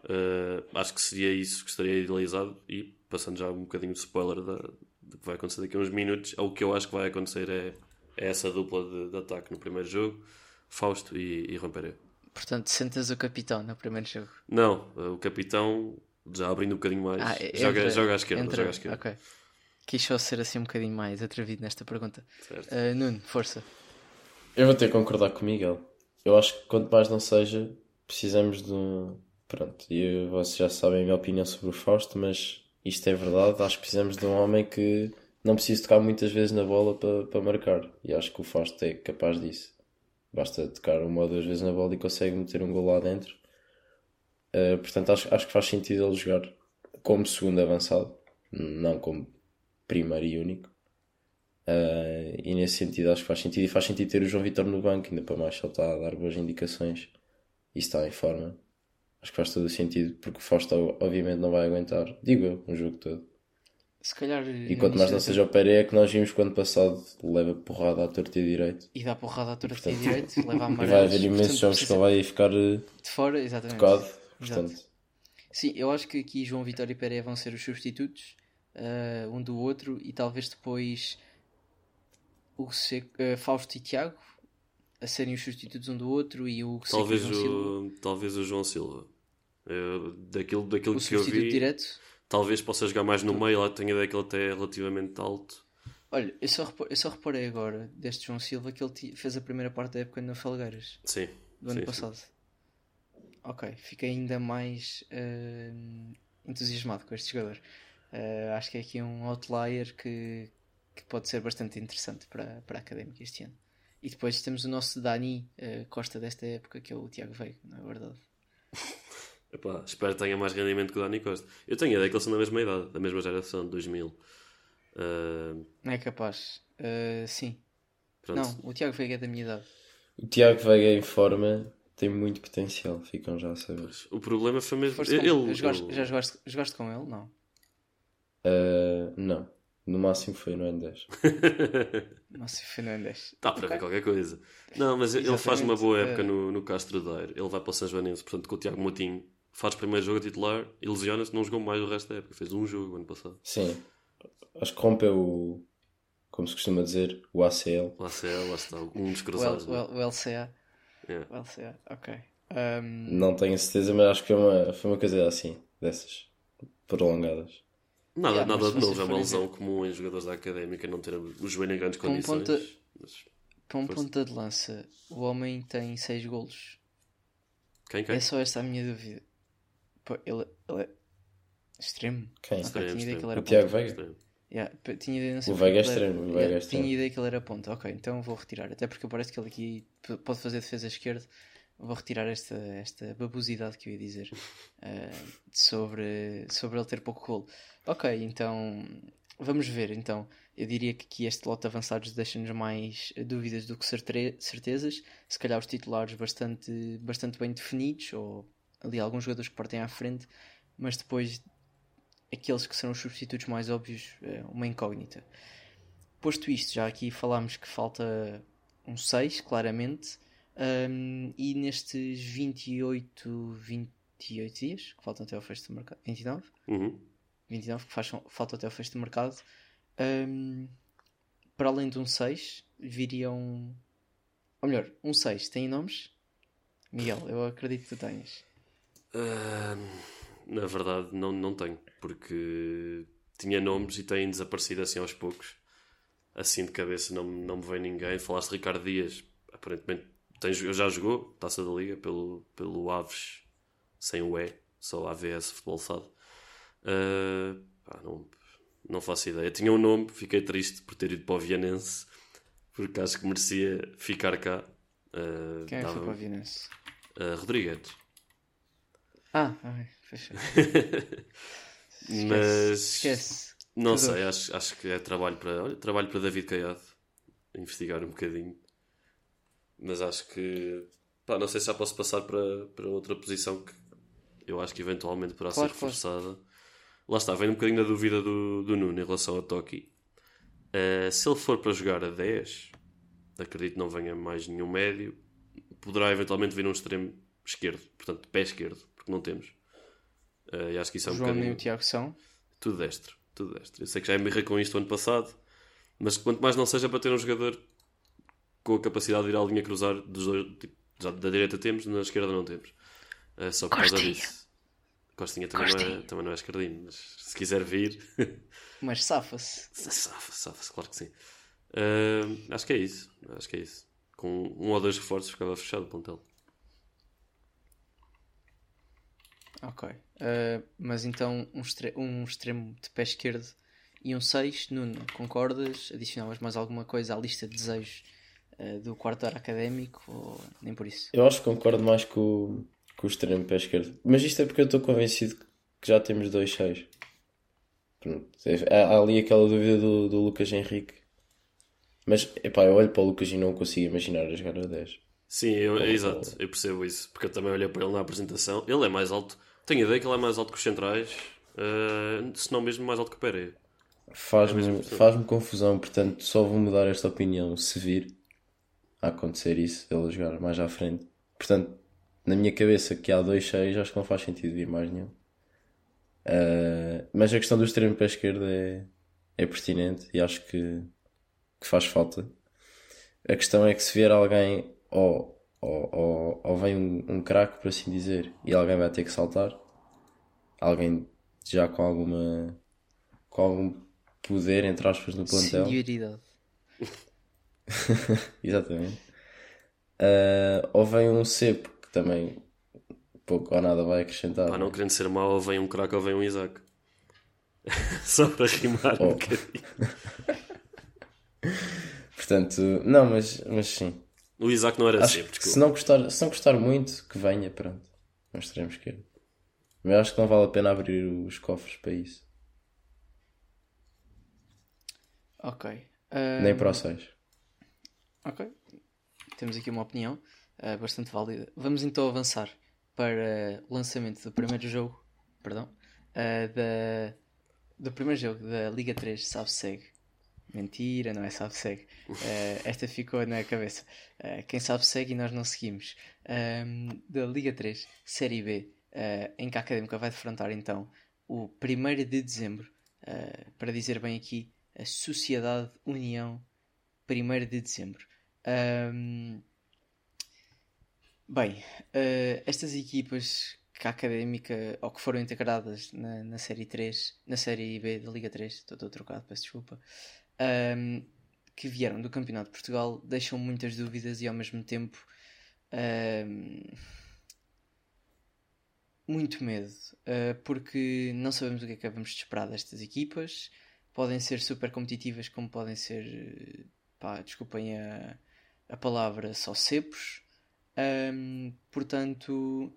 uh, acho que seria isso que estaria idealizado. E passando já um bocadinho de spoiler da, do que vai acontecer daqui a uns minutos, o que eu acho que vai acontecer é, é essa dupla de, de, ataque no primeiro jogo, Fausto e, e Pereira. Portanto, sentas o capitão no primeiro jogo? Não, o capitão já abrindo um bocadinho mais. Ah, joga, joga à esquerda. Entra, joga à esquerda. Ok. Quis só ser assim um bocadinho mais atrevido nesta pergunta. Uh, Nuno, força. Eu vou ter que concordar com o Miguel. Eu acho que quanto mais não seja, precisamos de um. Pronto, e vocês já sabem a minha opinião sobre o Fausto, mas isto é verdade. Acho que precisamos de um homem que não precisa tocar muitas vezes na bola para, para marcar. E acho que o Fausto é capaz disso. Basta tocar uma ou duas vezes na bola e consegue meter um gol lá dentro. Uh, portanto, acho, acho que faz sentido ele jogar como segundo avançado, não como primeiro e único. Uh, e nesse sentido acho que faz sentido. E faz sentido ter o João Vitor no banco, ainda para mais, ele está a dar boas indicações e está em forma. Acho que faz todo o sentido, porque o Fausto obviamente não vai aguentar, digo eu, um jogo todo. Se calhar. E quanto mais não seja o Pereira, é que nós vimos que ano passado leva porrada à torta e direito. E dá porrada à torta e direito, leva a E vai haver imensos jogos que ele vai ficar eh, de fora, exatamente. tocado. Portanto. Sim, eu acho que aqui João Vitória e Pereira vão ser os substitutos, uh, um do outro, e talvez depois o C... uh, Fausto e Tiago a serem os substitutos um do outro e o talvez o talvez o João Silva eu, daquilo daquilo o que eu vi direto? Talvez possa jogar mais no meio lá tenho a ideia que ele até é relativamente alto olha eu só, eu só reparei agora deste João Silva que ele fez a primeira parte da época na Falgueiras sim do ano sim, passado sim. ok fiquei ainda mais uh, entusiasmado com este jogador uh, acho que é aqui um outlier que que pode ser bastante interessante para, para a académica este ano. E depois temos o nosso Dani uh, Costa desta época, que é o Tiago Veiga, não é verdade? Epá, espero que tenha mais rendimento que o Dani Costa. Eu tenho a ideia que eles são da mesma idade, da mesma geração, de 2000. Uh... É capaz. Uh, sim. Pronto. Não, o Tiago Veiga é da minha idade. O Tiago Veiga em forma tem muito potencial, ficam já a saber. O problema foi mesmo. Ele, ele, jogaste, Já jogaste, jogaste com ele? Não. Uh, não. No máximo foi no N10. no máximo foi no N10. Dá para okay. ver qualquer coisa. Não, mas Exatamente. ele faz uma boa época no, no Castro Daire. Ele vai para o São Joanense, portanto, com o Tiago Moutinho. Faz o primeiro jogo a titular e lesiona-se, não jogou mais o resto da época. Fez um jogo ano passado. Sim. Acho que rompeu o. Como se costuma dizer, o ACL. O ACL, lá está. Um dos cruzados. O, o, o LCA. Yeah. O LCA, ok. Um... Não tenho certeza, mas acho que foi uma, foi uma coisa assim, dessas. Prolongadas. Nada, yeah, nada de novo, é uma lesão comum em jogadores da académica não ter o joelho em grandes para condições. Ponta, mas... Para um ponta de lança, o homem tem 6 golos. Quem, quem? É só esta a minha dúvida. Pô, ele, ele é extremo. Quem? Okay, extremo, tinha ideia que ele era o Tiago Veiga? Yeah, tinha ideia, não sei o Veiga é extremo. O Veiga yeah, é extremo. Tinha ideia que ele era ponta. Ok, então vou retirar. Até porque parece que ele aqui pode fazer defesa esquerda vou retirar esta, esta babosidade que eu ia dizer uh, sobre, sobre ele ter pouco golo. Ok, então vamos ver. Então, eu diria que aqui este lote de avançados deixa-nos mais dúvidas do que certezas. Se calhar os titulares bastante, bastante bem definidos, ou ali alguns jogadores que partem à frente, mas depois aqueles que serão os substitutos mais óbvios, é uma incógnita. Posto isto, já aqui falámos que falta um 6, claramente. Um, e nestes 28, 28 dias que faltam até ao fecho do mercado, 29? Uhum. 29 que faz, faltam até ao fecho do mercado, um, para além de um 6, viriam. Ou melhor, um 6 tem nomes? Miguel, eu acredito que tu tenhas. Uh, na verdade, não, não tenho, porque tinha nomes e têm desaparecido assim aos poucos. Assim de cabeça não, não me vem ninguém. Falaste de Ricardo Dias, aparentemente tem, já jogou Taça da Liga pelo, pelo Aves sem o E, só AVS Futebol Sado. Uh, pá, não, não faço ideia. Tinha um nome, fiquei triste por ter ido para o Vianense, porque acho que merecia ficar cá. Uh, Quem é que foi para o Vianense? Uh, Rodrigues. Ah, fechou. Mas esquece. Não Tudo sei, acho, acho que é trabalho para, olha, trabalho para David Caiado investigar um bocadinho mas acho que pá, não sei se já posso passar para, para outra posição que eu acho que eventualmente poderá Claro, ser reforçada. Lá está, vem um bocadinho da dúvida do, do Nuno em relação ao Toki. Uh, se ele for para jogar a 10, acredito que não venha mais nenhum médio, poderá eventualmente vir um extremo esquerdo, portanto, pé esquerdo, não temos. Uh, e acho que isso é um João e bocadinho. o Tiago são. Tudo destro, tudo destro. Eu sei que já me com isto ano passado, mas quanto mais não seja para ter um jogador com a capacidade de ir à linha cruzar dos dois, tipo, já da direita temos, na esquerda não temos. É só por causa Costinha. disso. Costinha também não, é, Costinha. também não é esquerdinho, mas se quiser vir, Mas safa-se. safa-se, safa-se, claro que sim. Ah, acho que é isso, acho que é isso. Com um ou dois reforços ficava fechado o plantel. Ok. Uh, mas então um, extre- um extremo de pé esquerdo e um 6, Nuno, concordas? Adicionavas mais alguma coisa à lista de desejos uh, do quarto ano académico ou nem por isso? Eu acho que concordo mais com, o- com o extremo pé esquerdo. Mas isto é porque eu estou convencido que já temos dois seis. Pronto. Há há ali aquela dúvida do, do Lucas Henrique. Mas, epá, eu olho para o Lucas e não consigo imaginar a jogar a 10. Sim, eu, é exato, eu percebo isso, porque eu também olhei para ele na apresentação. Ele é mais alto, tenho a ideia que ele é mais alto que os centrais, ah, se não mesmo mais alto que o Pereira. Faz-me faz confusão, portanto, só vou mudar esta opinião se vir a acontecer isso, ele jogar mais à frente. Portanto, na minha cabeça que há dois seis, acho que não faz sentido vir mais nenhum. Ah, mas a questão do extremo pé esquerdo é, é pertinente e acho que, que faz falta. A questão é que se vier alguém ou, ou, ou, ou vem um, um craque, por assim dizer, e alguém vai ter que saltar, alguém já com alguma com algum poder, entre aspas, no plantel. Senioridade. Exatamente. Ah, ou vem um cepo que também pouco ou nada vai acrescentar. Pá, não querendo ser mau, ou vem um craque ou vem um Isaac. Só para rimar um Oh. bocadinho. Portanto, não, mas, mas sim. O Isaac não era Acho sempre, que desculpa. se não, gostar, se não gostar muito, que venha, pronto. Nós teremos que ir. Mas acho que não vale a pena abrir os cofres para isso. Ok. Uh, Nem para o 6. Ok. Temos aqui uma opinião uh, bastante válida. Vamos então avançar para o lançamento do primeiro jogo, perdão, uh, da, do primeiro jogo da Liga 3 Sabe-Segue. Mentira, não é Sabe-Segue. Uh, esta ficou na cabeça. Uh, quem sabe segue e nós não seguimos. Um, da Liga 3, Série B, uh, em que a Académica vai defrontar então o 1 de dezembro, para dizer bem aqui, a Sociedade União 1 de dezembro. Um, bem, uh, estas equipas que a Académica, ou que foram integradas na, na Série 3, na Série B da Liga 3, estou trocado, peço desculpa, um, que vieram do Campeonato de Portugal, deixam muitas dúvidas e ao mesmo tempo um, muito medo, uh, porque não sabemos o que é que vamos esperar destas equipas. Podem ser super competitivas, como podem ser, pá, desculpem a, a palavra, só cepos. Um, portanto,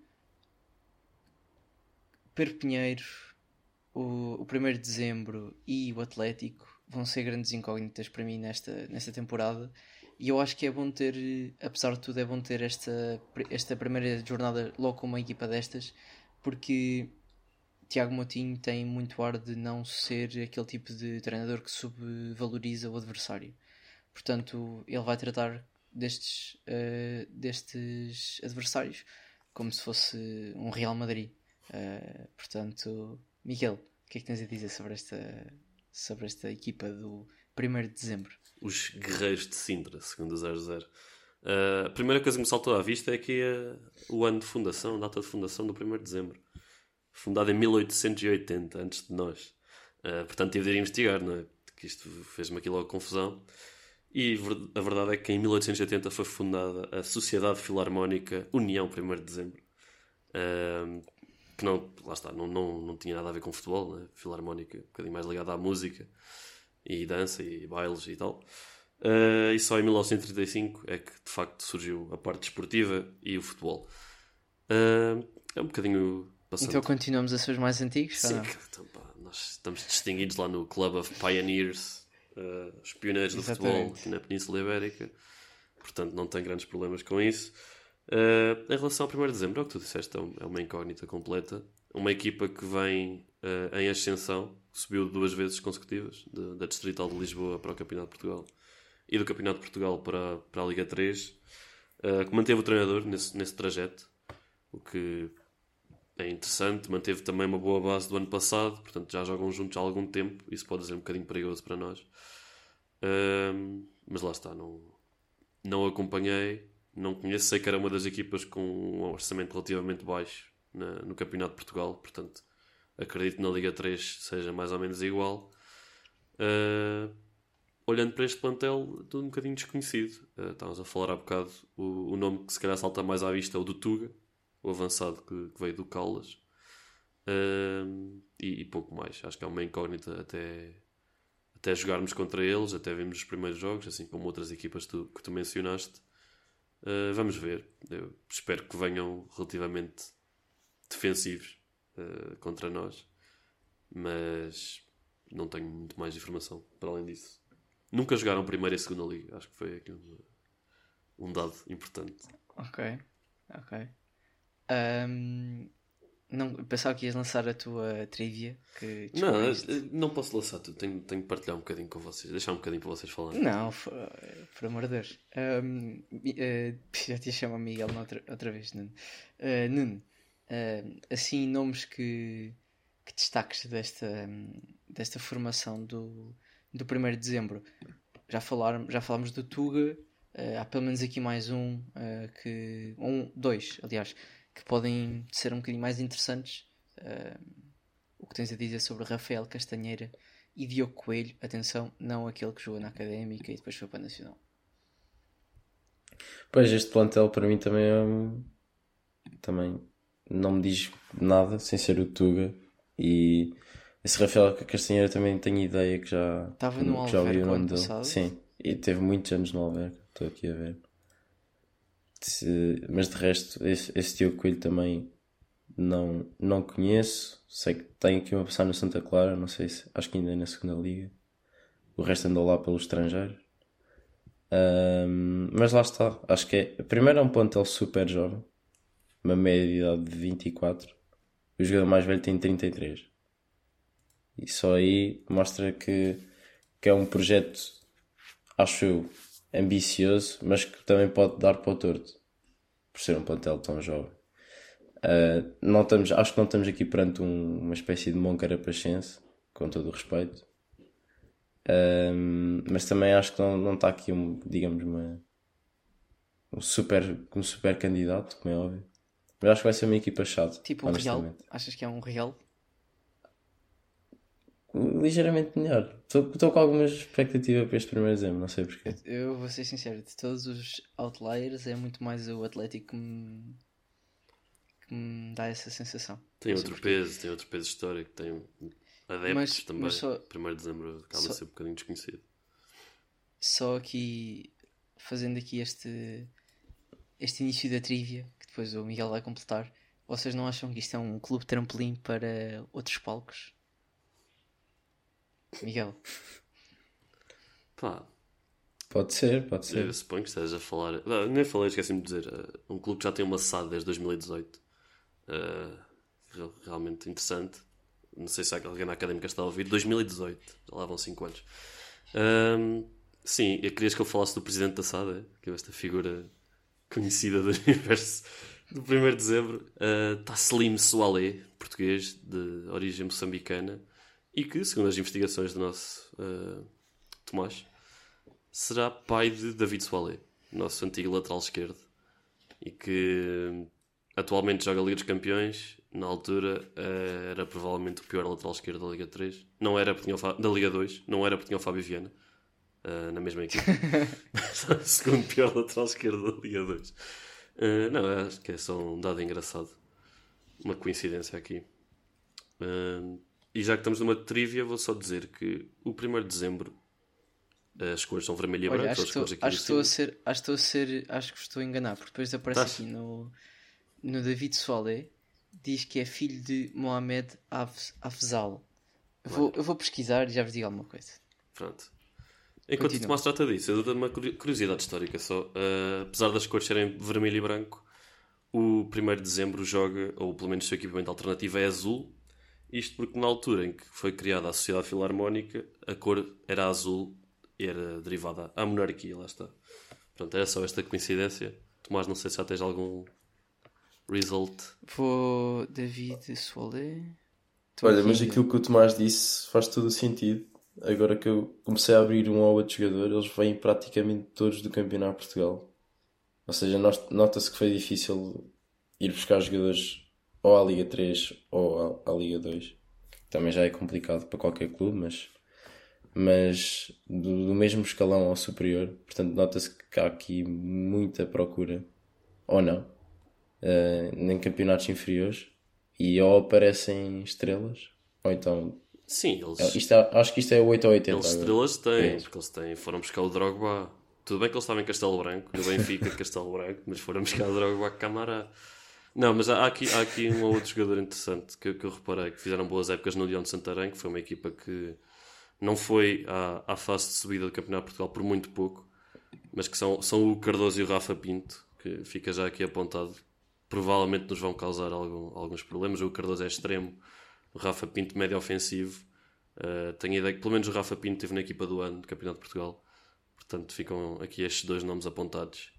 Perpinheiro, o, o 1 de dezembro e o Atlético vão ser grandes incógnitas para mim nesta, nesta temporada. E eu acho que é bom ter, apesar de tudo, é bom ter esta, esta primeira jornada logo com uma equipa destas, porque Tiago Motinho tem muito ar de não ser aquele tipo de treinador que subvaloriza o adversário. Portanto, ele vai tratar destes, uh, destes adversários como se fosse um Real Madrid. Uh, portanto, Miguel, o que é que tens a dizer sobre esta, sobre esta equipa do 1 de dezembro? Os Guerreiros de Sintra, segundo o 00. Uh, a primeira coisa que me saltou à vista é que é o ano de fundação, a data de fundação do 1 de dezembro. Fundado em 1880, antes de nós. Uh, portanto, tive de ir investigar, não é? Que isto fez-me aqui logo confusão. E a verdade é que em 1880 foi fundada a Sociedade Filarmónica União 1 de Dezembro. Uh, que não, lá está, não, não, não tinha nada a ver com futebol, né? Filarmónica, um bocadinho mais ligada à música e dança e bailes e tal. Uh, e só em 1935 é que de facto surgiu a parte desportiva e o futebol. Uh, é um bocadinho passando. Então continuamos a ser os mais antigos? Sim, então, pá, nós estamos distinguidos lá no Club of Pioneers, uh, os pioneiros do Exatamente. futebol aqui na Península Ibérica. portanto não tem grandes problemas com isso. Uh, em relação ao 1 de dezembro, é o que tu disseste, é, é uma incógnita completa. Uma equipa que vem uh, em ascensão, subiu duas vezes consecutivas, de, da Distrital de Lisboa para o Campeonato de Portugal e do Campeonato de Portugal para, para a Liga 3, uh, que manteve o treinador nesse, nesse trajeto, o que é interessante. Manteve também uma boa base do ano passado, portanto já jogam juntos há algum tempo. Isso pode ser um bocadinho perigoso para nós. Mas lá está, não, não acompanhei, não conheço. Sei que era uma das equipas com um orçamento relativamente baixo na, no Campeonato de Portugal, portanto acredito que na Liga 3 seja mais ou menos igual. Uh, olhando para este plantel, tudo um bocadinho desconhecido. Uh, estávamos a falar há bocado, o, o, nome que se calhar salta mais à vista é o do Tuga, o avançado que, que veio do Caldas. Uh, e, e, pouco mais. Acho que é uma incógnita até, até jogarmos contra eles, até vimos os primeiros jogos, assim como outras equipas tu, que tu mencionaste. Uh, vamos ver. Eu espero que venham relativamente defensivos uh, contra nós, mas não tenho muito mais informação para além disso. Nunca jogaram primeira e segunda liga, acho que foi aqui um, um dado importante. Ok, ok. Um, não, pensava que ias lançar a tua trivia. Que não, eh, não posso lançar tudo. Tenho, tenho que partilhar um bocadinho com vocês. Deixar um bocadinho para vocês falarem. Não, por amor de Deus. Um, uh, já te chamo Miguel outra, outra vez, Nuno. Uh, Nuno, uh, assim, nomes que, que destaques desta, desta formação do, do 1 de dezembro. Já, falaram, já falámos do Tuga. há pelo menos aqui mais um, que, um, dois, aliás, que podem ser um bocadinho mais interessantes. Uh, o que tens a dizer sobre Rafael Castanheira e Diogo Coelho, atenção, não aquele que jogou na Académica e depois foi para a Nacional. Pois, este plantel para mim também é também não me diz nada sem ser o Tuga e esse Rafael Castanheira também tenho ideia que já, Estava no já ouvi o nome dele. Passado. Sim, e teve muitos anos no Alverca, estou aqui a ver mas de resto, esse, esse Diogo Coelho também não, não conheço. Sei que tem aqui uma passagem no Santa Clara, não sei se acho que ainda é na segunda liga. O resto andou lá pelo estrangeiro. Um, mas lá está, acho que é. Primeiro é um plantel super jovem, uma média de idade de 24. O jogador mais velho tem 33. E só aí mostra que, que é um projeto, acho eu, ambicioso, mas que também pode dar para o torto, por ser um plantel tão jovem. Uh, não estamos, acho que não estamos aqui perante um, uma espécie de Mon Carapachense, com todo o respeito, uh, mas também acho que não, não está aqui, um, digamos, uma, um, super, um super candidato, como é óbvio. Mas acho que vai ser uma equipa chata. Tipo um Real? Achas que é um Real? Ligeiramente melhor. Estou com alguma expectativa para este primeiro dezembro, não sei porquê. Eu vou ser sincero, de todos os outliers é muito mais o Atlético que me, que me dá essa sensação. Tem outro porquê. peso, tem outro peso histórico, tem adeptos mas, também. Mas só, primeiro de dezembro acaba só, a ser um bocadinho desconhecido. Só aqui, fazendo aqui este, este início da trivia, que depois o Miguel vai completar, vocês não acham que isto é um clube trampolim para outros palcos? Miguel. Pá. Pode ser, pode ser. Eu suponho que estejas a falar. Não, nem falei, esqueci-me de dizer. Uh, um clube que já tem uma SAD desde 2018. Uh, realmente interessante. Não sei se alguém na académica está a ouvir. 2018. Já lá vão 5 anos. Um, sim, eu querias que eu falasse do presidente da SAD, é? que é esta figura conhecida do universo do 1 de dezembro. Uh, Taslim Soale, português de origem moçambicana e que, segundo as investigações do nosso uh, Tomás, será pai de David Soalé, nosso antigo lateral esquerdo, e que atualmente joga a Liga dos Campeões. Na altura uh, era provavelmente o pior lateral esquerdo da Liga 3, não era porque tinha o da Liga 2, não era porque tinha o Fábio Viana. Uh, na mesma equipe, segundo pior lateral esquerdo da Liga 2. Uh, não, acho que é só um dado engraçado, uma coincidência aqui. Uh, e já que estamos numa trivia, vou só dizer que o 1 de dezembro as cores são vermelho e branco. Acho, estou, acho, estou a ser, acho, estou a ser, acho que estou a enganar, porque depois aparece Tás? aqui no, no David Soale, diz que é filho de Mohamed Afzal. Eu vou, eu vou pesquisar e já vos digo alguma coisa. Pronto. Enquanto Continua. o Tomás trata disso, eu dou uma curi- curiosidade histórica só. Uh, apesar das cores serem vermelho e branco, o 1 de dezembro joga, ou pelo menos o seu equipamento alternativo é azul. Isto porque na altura em que foi criada a Sociedade Filarmónica, a cor era azul e era derivada à monarquia, lá está. Pronto, era só esta coincidência. Tomás, não sei se já tens algum result. Vou David Soalé. Olha, mas aquilo que o Tomás disse faz todo o sentido. Agora que eu comecei a abrir um ou outro jogador, eles vêm praticamente todos do Campeonato de Portugal. Ou seja, nota-se que foi difícil ir buscar jogadores ou à Liga 3 ou à, à Liga 2. Também já é complicado para qualquer clube, mas, mas do, do mesmo escalão ao superior. Portanto, nota-se que há aqui muita procura, ou não, eh, em campeonatos inferiores. E ou aparecem estrelas, ou então Sim, eles, é, Isto é- acho que isto é 8 ou 80. eles estrelas têm, É. porque eles têm, foram buscar o Drogba. Tudo bem que eles estavam em Castelo Branco, no Benfica Castelo Branco, mas foram buscar o Drogba a Camará. Não, mas há aqui, há aqui um ou outro jogador interessante que, que eu reparei que fizeram boas épocas no Leão de Santarém, que foi uma equipa que não foi à, à fase de subida do Campeonato de Portugal por muito pouco, mas que são, são o Cardoso e o Rafa Pinto, que fica já aqui apontado. Provavelmente nos vão causar algum- alguns problemas. O Cardoso é extremo, o Rafa Pinto médio ofensivo. Uh, tenho a ideia que pelo menos o Rafa Pinto esteve na equipa do ano do Campeonato de Portugal. Portanto, ficam aqui estes dois nomes apontados.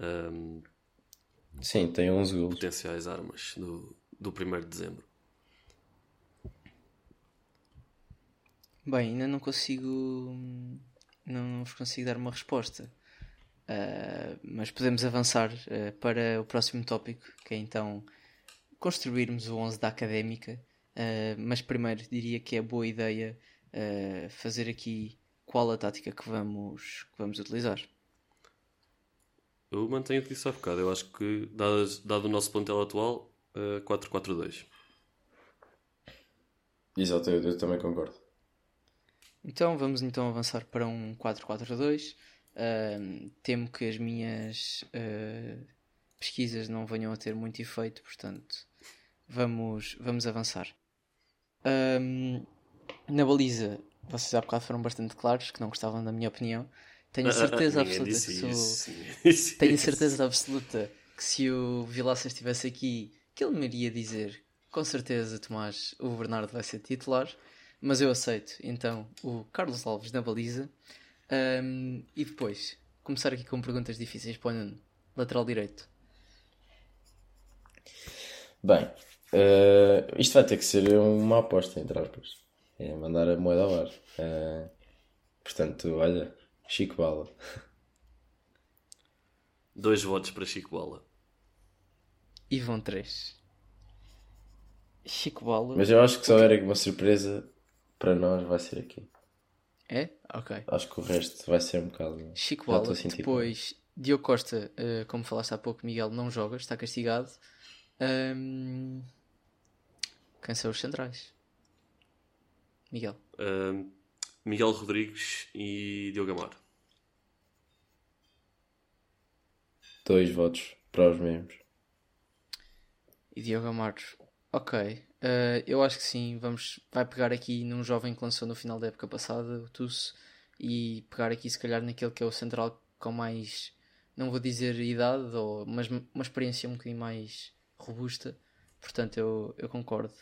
Um, Sim, tem 11 golos. potenciais armas do, do 1 de dezembro. Bem, ainda não consigo. Não vos consigo dar uma resposta. Ah, mas podemos avançar ah, para o próximo tópico, que é então construirmos o 11 da académica. Ah, mas primeiro diria que é boa ideia fazer aqui qual a tática que vamos, que vamos utilizar. Eu mantenho o que disse há bocado. Eu acho que, dado, dado o nosso plantel atual, uh, 4-4-2. Exato, eu, eu também concordo. Então vamos então avançar para um 4-4-2. Ahm, temo que as minhas ah, pesquisas não venham a ter muito efeito, portanto vamos, vamos avançar. Ahm, na baliza, vocês há bocado foram bastante claros que não gostavam da minha opinião. Tenho certeza absoluta disse que ninguém disse Tenho certeza absoluta que se o Vilaça estivesse aqui, que ele me iria dizer, com certeza, Tomás, o Bernardo vai ser titular, mas eu aceito, então, o Carlos Alves na baliza. Ahm, e depois, começar aqui com perguntas difíceis para o Nuno, lateral direito. Bem, eh, isto vai ter que ser uma aposta, entre aspas. É mandar a moeda ao ar. Eh, portanto, olha, Chico Bala. Dois votos para Chico Bola. E vão três. Chico Bola. Mas eu acho que só era uma surpresa para nós, vai ser aqui. É? Ok. Acho que o resto vai ser um bocado. Chico Já Bola, estou a sentir depois Diogo Costa, eh, como falaste há pouco, Miguel não joga, está castigado. Ahm, Quem são os centrais? Miguel. Um, Miguel Rodrigues e Diogo Amar. Dois votos para os mesmos. E Diogo Amaro. Ok. Eh, eu acho que sim. Vamos, vai pegar aqui num jovem que lançou no final da época passada, o Tusso, e pegar aqui se calhar naquele que é o central com mais, não vou dizer idade, ou, mas uma experiência um bocadinho mais robusta. Portanto, eu, eu concordo.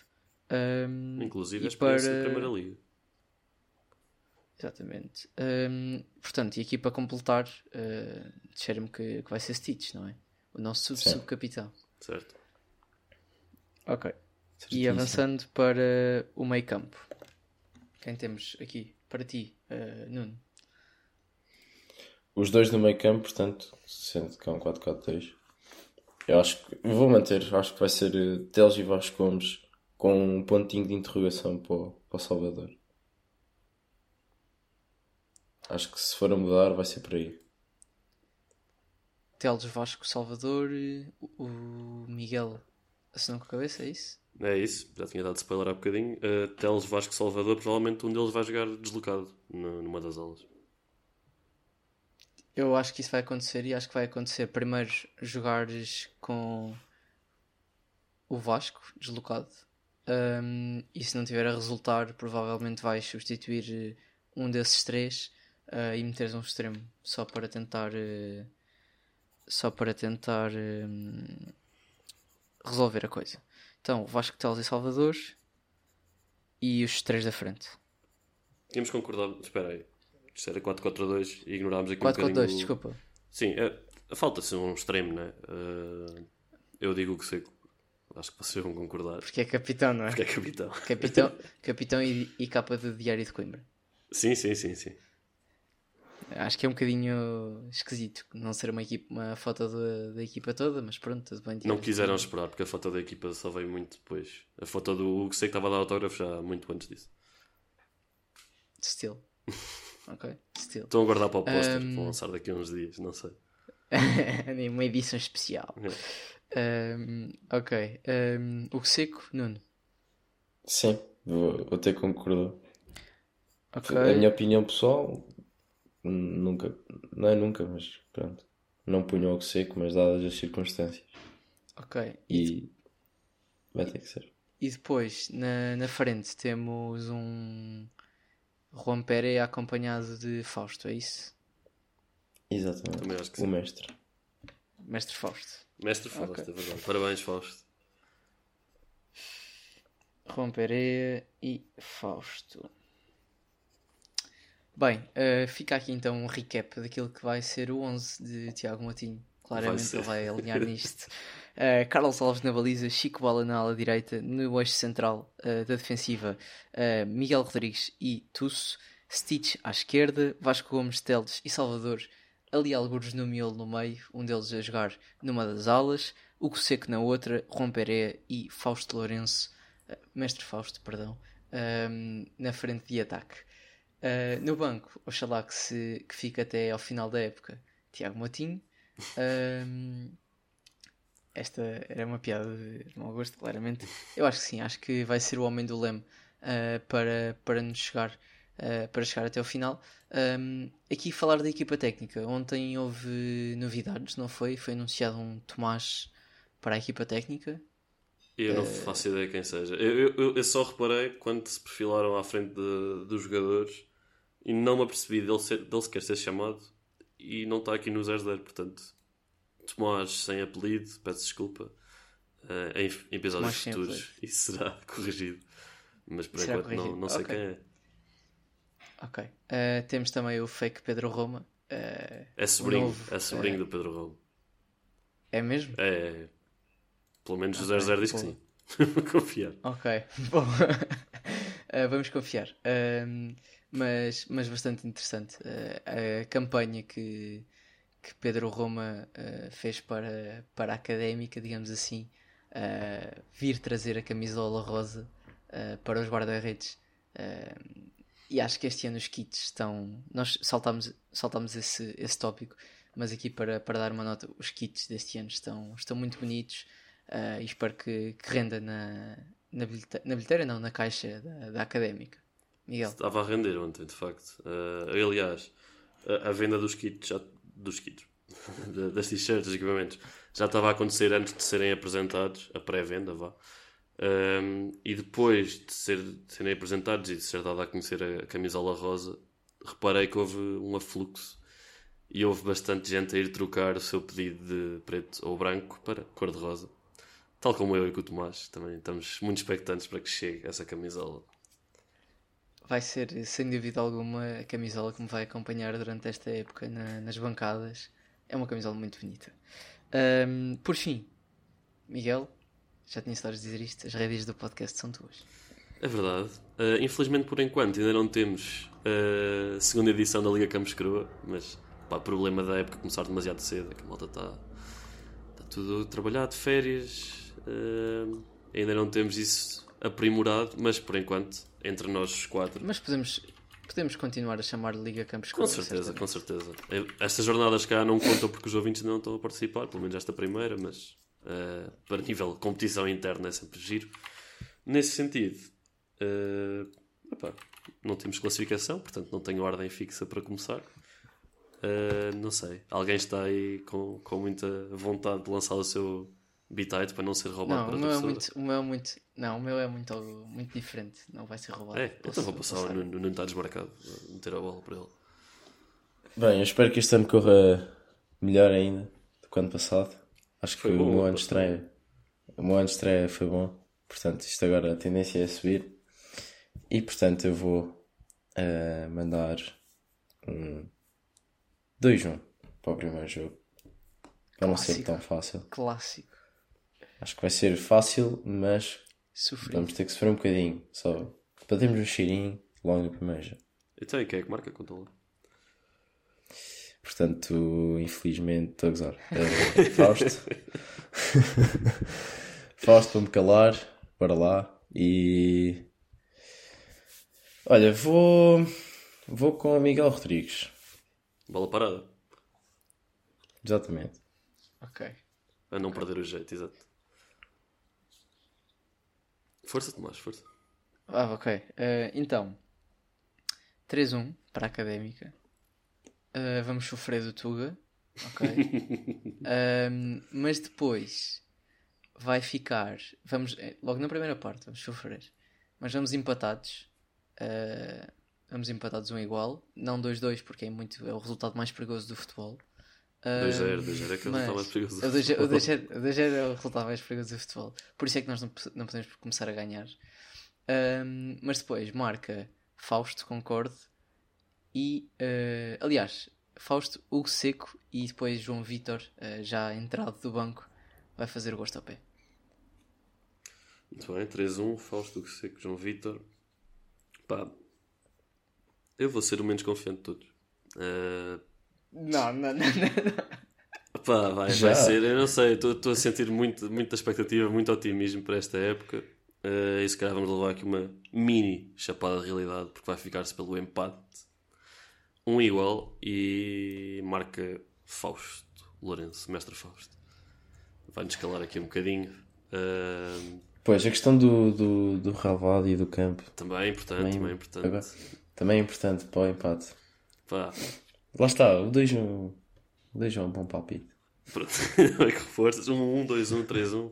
Ahm, Inclusive e a experiência para- da Primeira Liga. Exatamente. Ahm, portanto, e aqui para completar, uh, disseram-me que, que vai ser Stitch, não é? O nosso sub- Sim. subcapitão. Certo. Ok. E Certíssimo. avançando para o meio campo. Quem temos aqui para ti, uh, Nuno? Os dois no meio campo, portanto, sendo que é um 4-4-2. Eu acho que vou manter, acho que vai ser eh, Teles e Vasco Gomes com um pontinho de interrogação para o, para o Salvador. Acho que se for a mudar vai ser por aí. Teles Vasco Salvador, o o Miguel assinou com a cabeça, é isso? É isso, já tinha dado spoiler há bocadinho. Uh, Teles Vasco Salvador, provavelmente um deles vai jogar deslocado numa das aulas. Eu acho que isso vai acontecer e acho que vai acontecer primeiro jogares com o Vasco deslocado Um, e se não tiver a resultar provavelmente vais substituir eh, um desses três uh, e meteres um extremo só para tentar uh, só para tentar uh, resolver a coisa. Então, Vasco Teles e Salvador e os três da frente. Tínhamos concordado, espera aí. Isto era 4-4-2 e ignorámos aqui 4 um 4 bocadinho... 2 desculpa. Sim, é, falta-se um extremo, né? Uh, eu digo que sei. Acho que vocês vão concordar. Porque é capitão, não é? Porque é capitão. Capitão, capitão e, e capa de Diário de Coimbra. Sim, sim, sim, sim. Acho que é um bocadinho esquisito não ser uma, equipa, uma foto da, da equipa toda, mas pronto, tudo bem. Não quiseram esperar, porque a foto da equipa só veio muito depois. A foto do Hugo sei que estava a dar autógrafo já muito antes disso. Still. Ok, still. Estão a guardar para o póster, Um, vão lançar daqui a uns dias, não sei. uma edição especial. Um, ok. Um, o seco, Nuno. Sim, vou, vou ter que concordar. Ok. A minha opinião pessoal, nunca, não é nunca, mas pronto. Não punho algo seco, mas dadas as circunstâncias. Ok. E vai ter que ser. E depois, na, na frente, temos um Juan Pérez acompanhado de Fausto, é isso? Exatamente. Também acho que o sim. mestre. Mestre Fausto. Mestre Fausto, Ok. é verdade. Parabéns, Fausto. Juan Pérez e Fausto. Bem, eh, fica aqui então um recap daquilo que vai ser o 11 de Tiago Matinho. Claramente ser. ele vai alinhar nisto. Eh, Carlos Alves na baliza, Chico Bola na ala direita, no eixo central eh, da defensiva, Miguel Rodrigues e Tusso, Stitch à esquerda, Vasco Gomes, Teles e Salvador, ali alguns no miolo no meio, um deles a jogar numa das alas, Hugo Seco na outra, Juan Pereira e Fausto Lourenço, Mestre Fausto, perdão, ehm, na frente de ataque. Uh, no banco, oxalá que, se, que fique até ao final da época Tiago Motinho. Um, esta era uma piada de mau gosto, claramente. Eu acho que sim, acho que vai ser o homem do leme uh, para, para nos chegar, uh, para chegar até ao final. Um, aqui falar da equipa técnica. Ontem houve novidades, não foi? Foi anunciado um Tomás para a equipa técnica. Eu não faço ideia quem seja. Eu, eu- eu- eu só reparei quando se perfilaram à frente de- dos jogadores e não me apercebi dele, ser, dele sequer ser chamado e não está aqui no 0-0. Portanto, Tomás sem apelido, peço desculpa. eh, em, em episódios Tomás futuros isso será corrigido. Mas por Será enquanto não, corrigido. não sei Ok. quem é. Ok. Uh, temos também o fake Pedro Roma. Uh, É sobrinho, novo, é sobrinho do Pedro Roma. é mesmo? É, é. Pelo menos o Ok, 0-0 diz que sim. Vou confiar. Ok, bom, Uh, vamos confiar. Um, mas, mas bastante interessante. Uh, a campanha que, que Pedro Roma uh, fez para, para a académica, digamos assim, uh, vir trazer a camisola rosa uh, para os guarda-redes. Uh, e acho que este ano os kits estão. Nós saltámos, saltámos esse, esse tópico, mas aqui para, para dar uma nota, os kits deste ano estão, estão muito bonitos uh, e espero que, que renda na, na, bilhete- na bilheteira, não, na caixa da, da académica. Miguel, Estava a render ontem, de facto. Eh, aliás, a, a venda dos kits, já, dos kits, da- das t-shirts, dos equipamentos, já estava a acontecer antes de serem apresentados, a pré-venda, vá. Ehm, e depois de, ser, de serem apresentados e de ser dado a conhecer a camisola rosa, reparei que houve um afluxo e houve bastante gente a ir trocar o seu pedido de preto ou branco para cor-de-rosa. Tal como eu e com o Tomás, também estamos muito expectantes para que chegue essa camisola. vai ser sem dúvida alguma a camisola que me vai acompanhar durante esta época na- nas bancadas. É uma camisola muito bonita. Ahm, por fim, Miguel, já tinha estado a dizer isto, as rédeas do podcast são tuas. É verdade. Uh, infelizmente, por enquanto, ainda não temos a segunda edição da Liga Campos Crua, mas pá, problema da época começar demasiado cedo, é que a malta está tá tudo trabalhado, férias, uh, ainda não temos isso aprimorado, mas por enquanto, entre nós os quatro, Mas podemos, podemos continuar a chamar de Liga Campos com certeza, com certeza. Estas jornadas cá não contam porque os ouvintes não estão a participar, pelo menos esta primeira, mas uh, para nível de competição interna é sempre giro. Nesse sentido, uh, epá, não temos classificação, portanto não tenho ordem fixa para começar. Uh, não sei, alguém está aí com, com muita vontade de lançar o seu bitite para não ser roubado Não, o meu, é muito, o meu é muito. Não, o meu é muito, muito diferente. Não vai ser roubado. É, Posso- então vou passar, posso o dar. Nuno, o está desmarcado, vou meter a bola para ele. Bem, eu espero que este ano corra melhor ainda do que o ano passado. Acho que Foi o bom meu ano de estreia. O meu ano de estreia foi bom. Portanto, isto agora a tendência é subir. E portanto eu vou eh, mandar um 2-1 para o primeiro jogo. Para não ser tão fácil. Clássico. Acho que vai ser fácil, mas Sofrido. vamos ter que sofrer um bocadinho. Só para termos um cheirinho logo no primeiro jogo. Então, e quem é que marca? Conta lá. Portanto, infelizmente, estou a gozar. É, Fausto. Fausto para me calar. Para lá. E. Olha, vou. Vou com o Miguel Rodrigues. Bola parada. Exatamente. Ok. A não perder o jeito, exato. Força, Tomás, força. Ah, ok. Eh, então, 3-1 para a Académica. Eh, vamos sofrer do Tuga. Ok. Ahm, mas depois vai ficar. Vamos, eh, logo na primeira parte, vamos sofrer. Mas vamos empatados. Eh, vamos empatados um igual. Não 2-2, porque é, muito, é o resultado mais perigoso do futebol. 2-0, 2-0 é que é o resultado mais perigoso do o 2-0 futebol. o 2-0 o 2-0 é o resultado mais perigoso do futebol. Por isso é que nós não, não podemos começar a ganhar. Ahm, mas depois marca Fausto, concordo. E, eh, aliás, Fausto, Hugo Seco e depois João Vitor, eh, já entrado do banco, vai fazer o gosto ao pé. Muito bem, 3-1, Fausto, Hugo Seco, João Vitor. Pá, eu vou ser o menos confiante de todos. Eh, Não, não, não, não. Pá, vai, Já? vai ser, eu não sei, estou a sentir muito, muita expectativa, muito otimismo para esta época. Eh, e se calhar vamos levar aqui uma mini chapada de realidade, porque vai ficar-se pelo empate. Um igual e marca Fausto Lourenço, mestre Fausto. Vai-nos calar aqui um bocadinho. Eh, Pois, a questão do, do, do relvado e do campo também é importante, Também- também é importante. agora, também é importante para o empate. Pá, Lá está, o 2 o 2 é um bom palpite. pronto. É que reforças. 1, 1, 2, 1, 3, 1. Uh,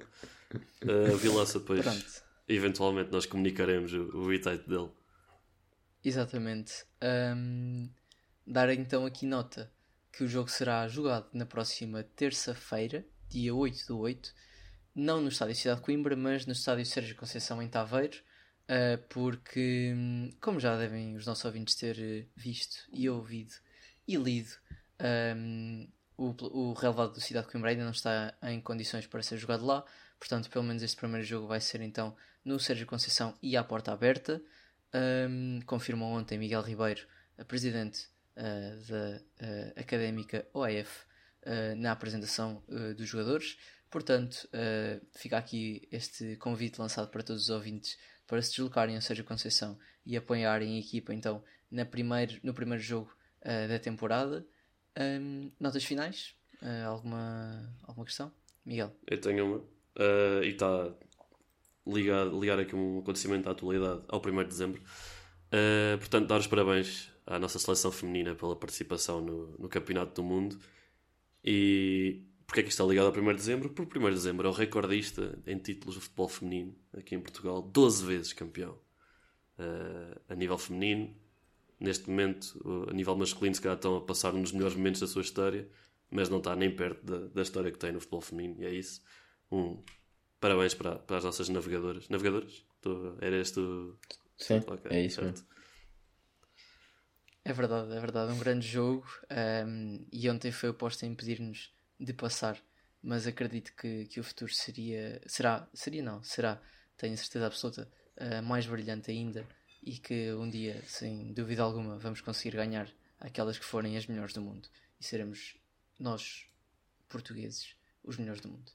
Vilaça depois. Pronto. Eventualmente nós comunicaremos o, o dele. Exatamente. Ahm, dar então aqui nota que o jogo será jogado na próxima terça-feira, dia 8 do 8, não no estádio Cidade de Coimbra, mas no estádio Sérgio Conceição em Taveiro, ah, porque, hum, como já devem os nossos ouvintes ter eh, visto e ouvido e lido, ahm, o, o relevado do Cidade de Coimbra ainda não está em condições para ser jogado lá, portanto, pelo menos este primeiro jogo vai ser então no Sérgio Conceição e à porta aberta. Um, confirmou ontem Miguel Ribeiro, presidente uh, da uh, académica OAF, uh, na apresentação dos jogadores. Portanto, fica aqui este convite lançado para todos os ouvintes para se deslocarem ao Sérgio Conceição e apoiarem a equipa então na primeiro, no primeiro jogo uh, da temporada. Um, notas finais? Uh, alguma, alguma questão? Miguel? Eu tenho uma. Uh, e está ligado, ligar aqui um acontecimento da atualidade ao 1 de dezembro. Portanto, dar os parabéns à nossa seleção feminina pela participação no, no Campeonato do Mundo. E porquê é que isto está ligado ao 1 de dezembro? Porque o 1 de dezembro é o recordista em títulos de futebol feminino aqui em Portugal, 12 vezes campeão uh, a nível feminino. Neste momento, a nível masculino, se calhar estão a passar um dos melhores momentos da sua história, mas não está nem perto da, da história que tem no futebol feminino, e é isso. Um parabéns para, para as nossas navegadoras. Navegadoras? Tu, era este o... Sim, Ok, é isso certo. mesmo. É verdade, é verdade, um grande jogo um, e ontem foi oposto a impedir-nos de passar, mas acredito que, que o futuro seria, será, seria não, será, tenho certeza absoluta, uh, mais brilhante ainda e que um dia, sem dúvida alguma, vamos conseguir ganhar aquelas que forem as melhores do mundo e seremos nós, portugueses, os melhores do mundo.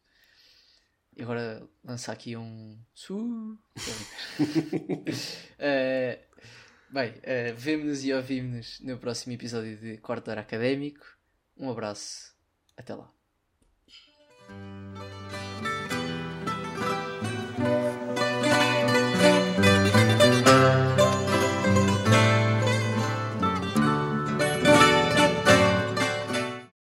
E agora lançar aqui um. Eh, Bem, uh, vemo-nos e ouvimos-nos no próximo episódio de Quarto Académico. Um abraço, até lá.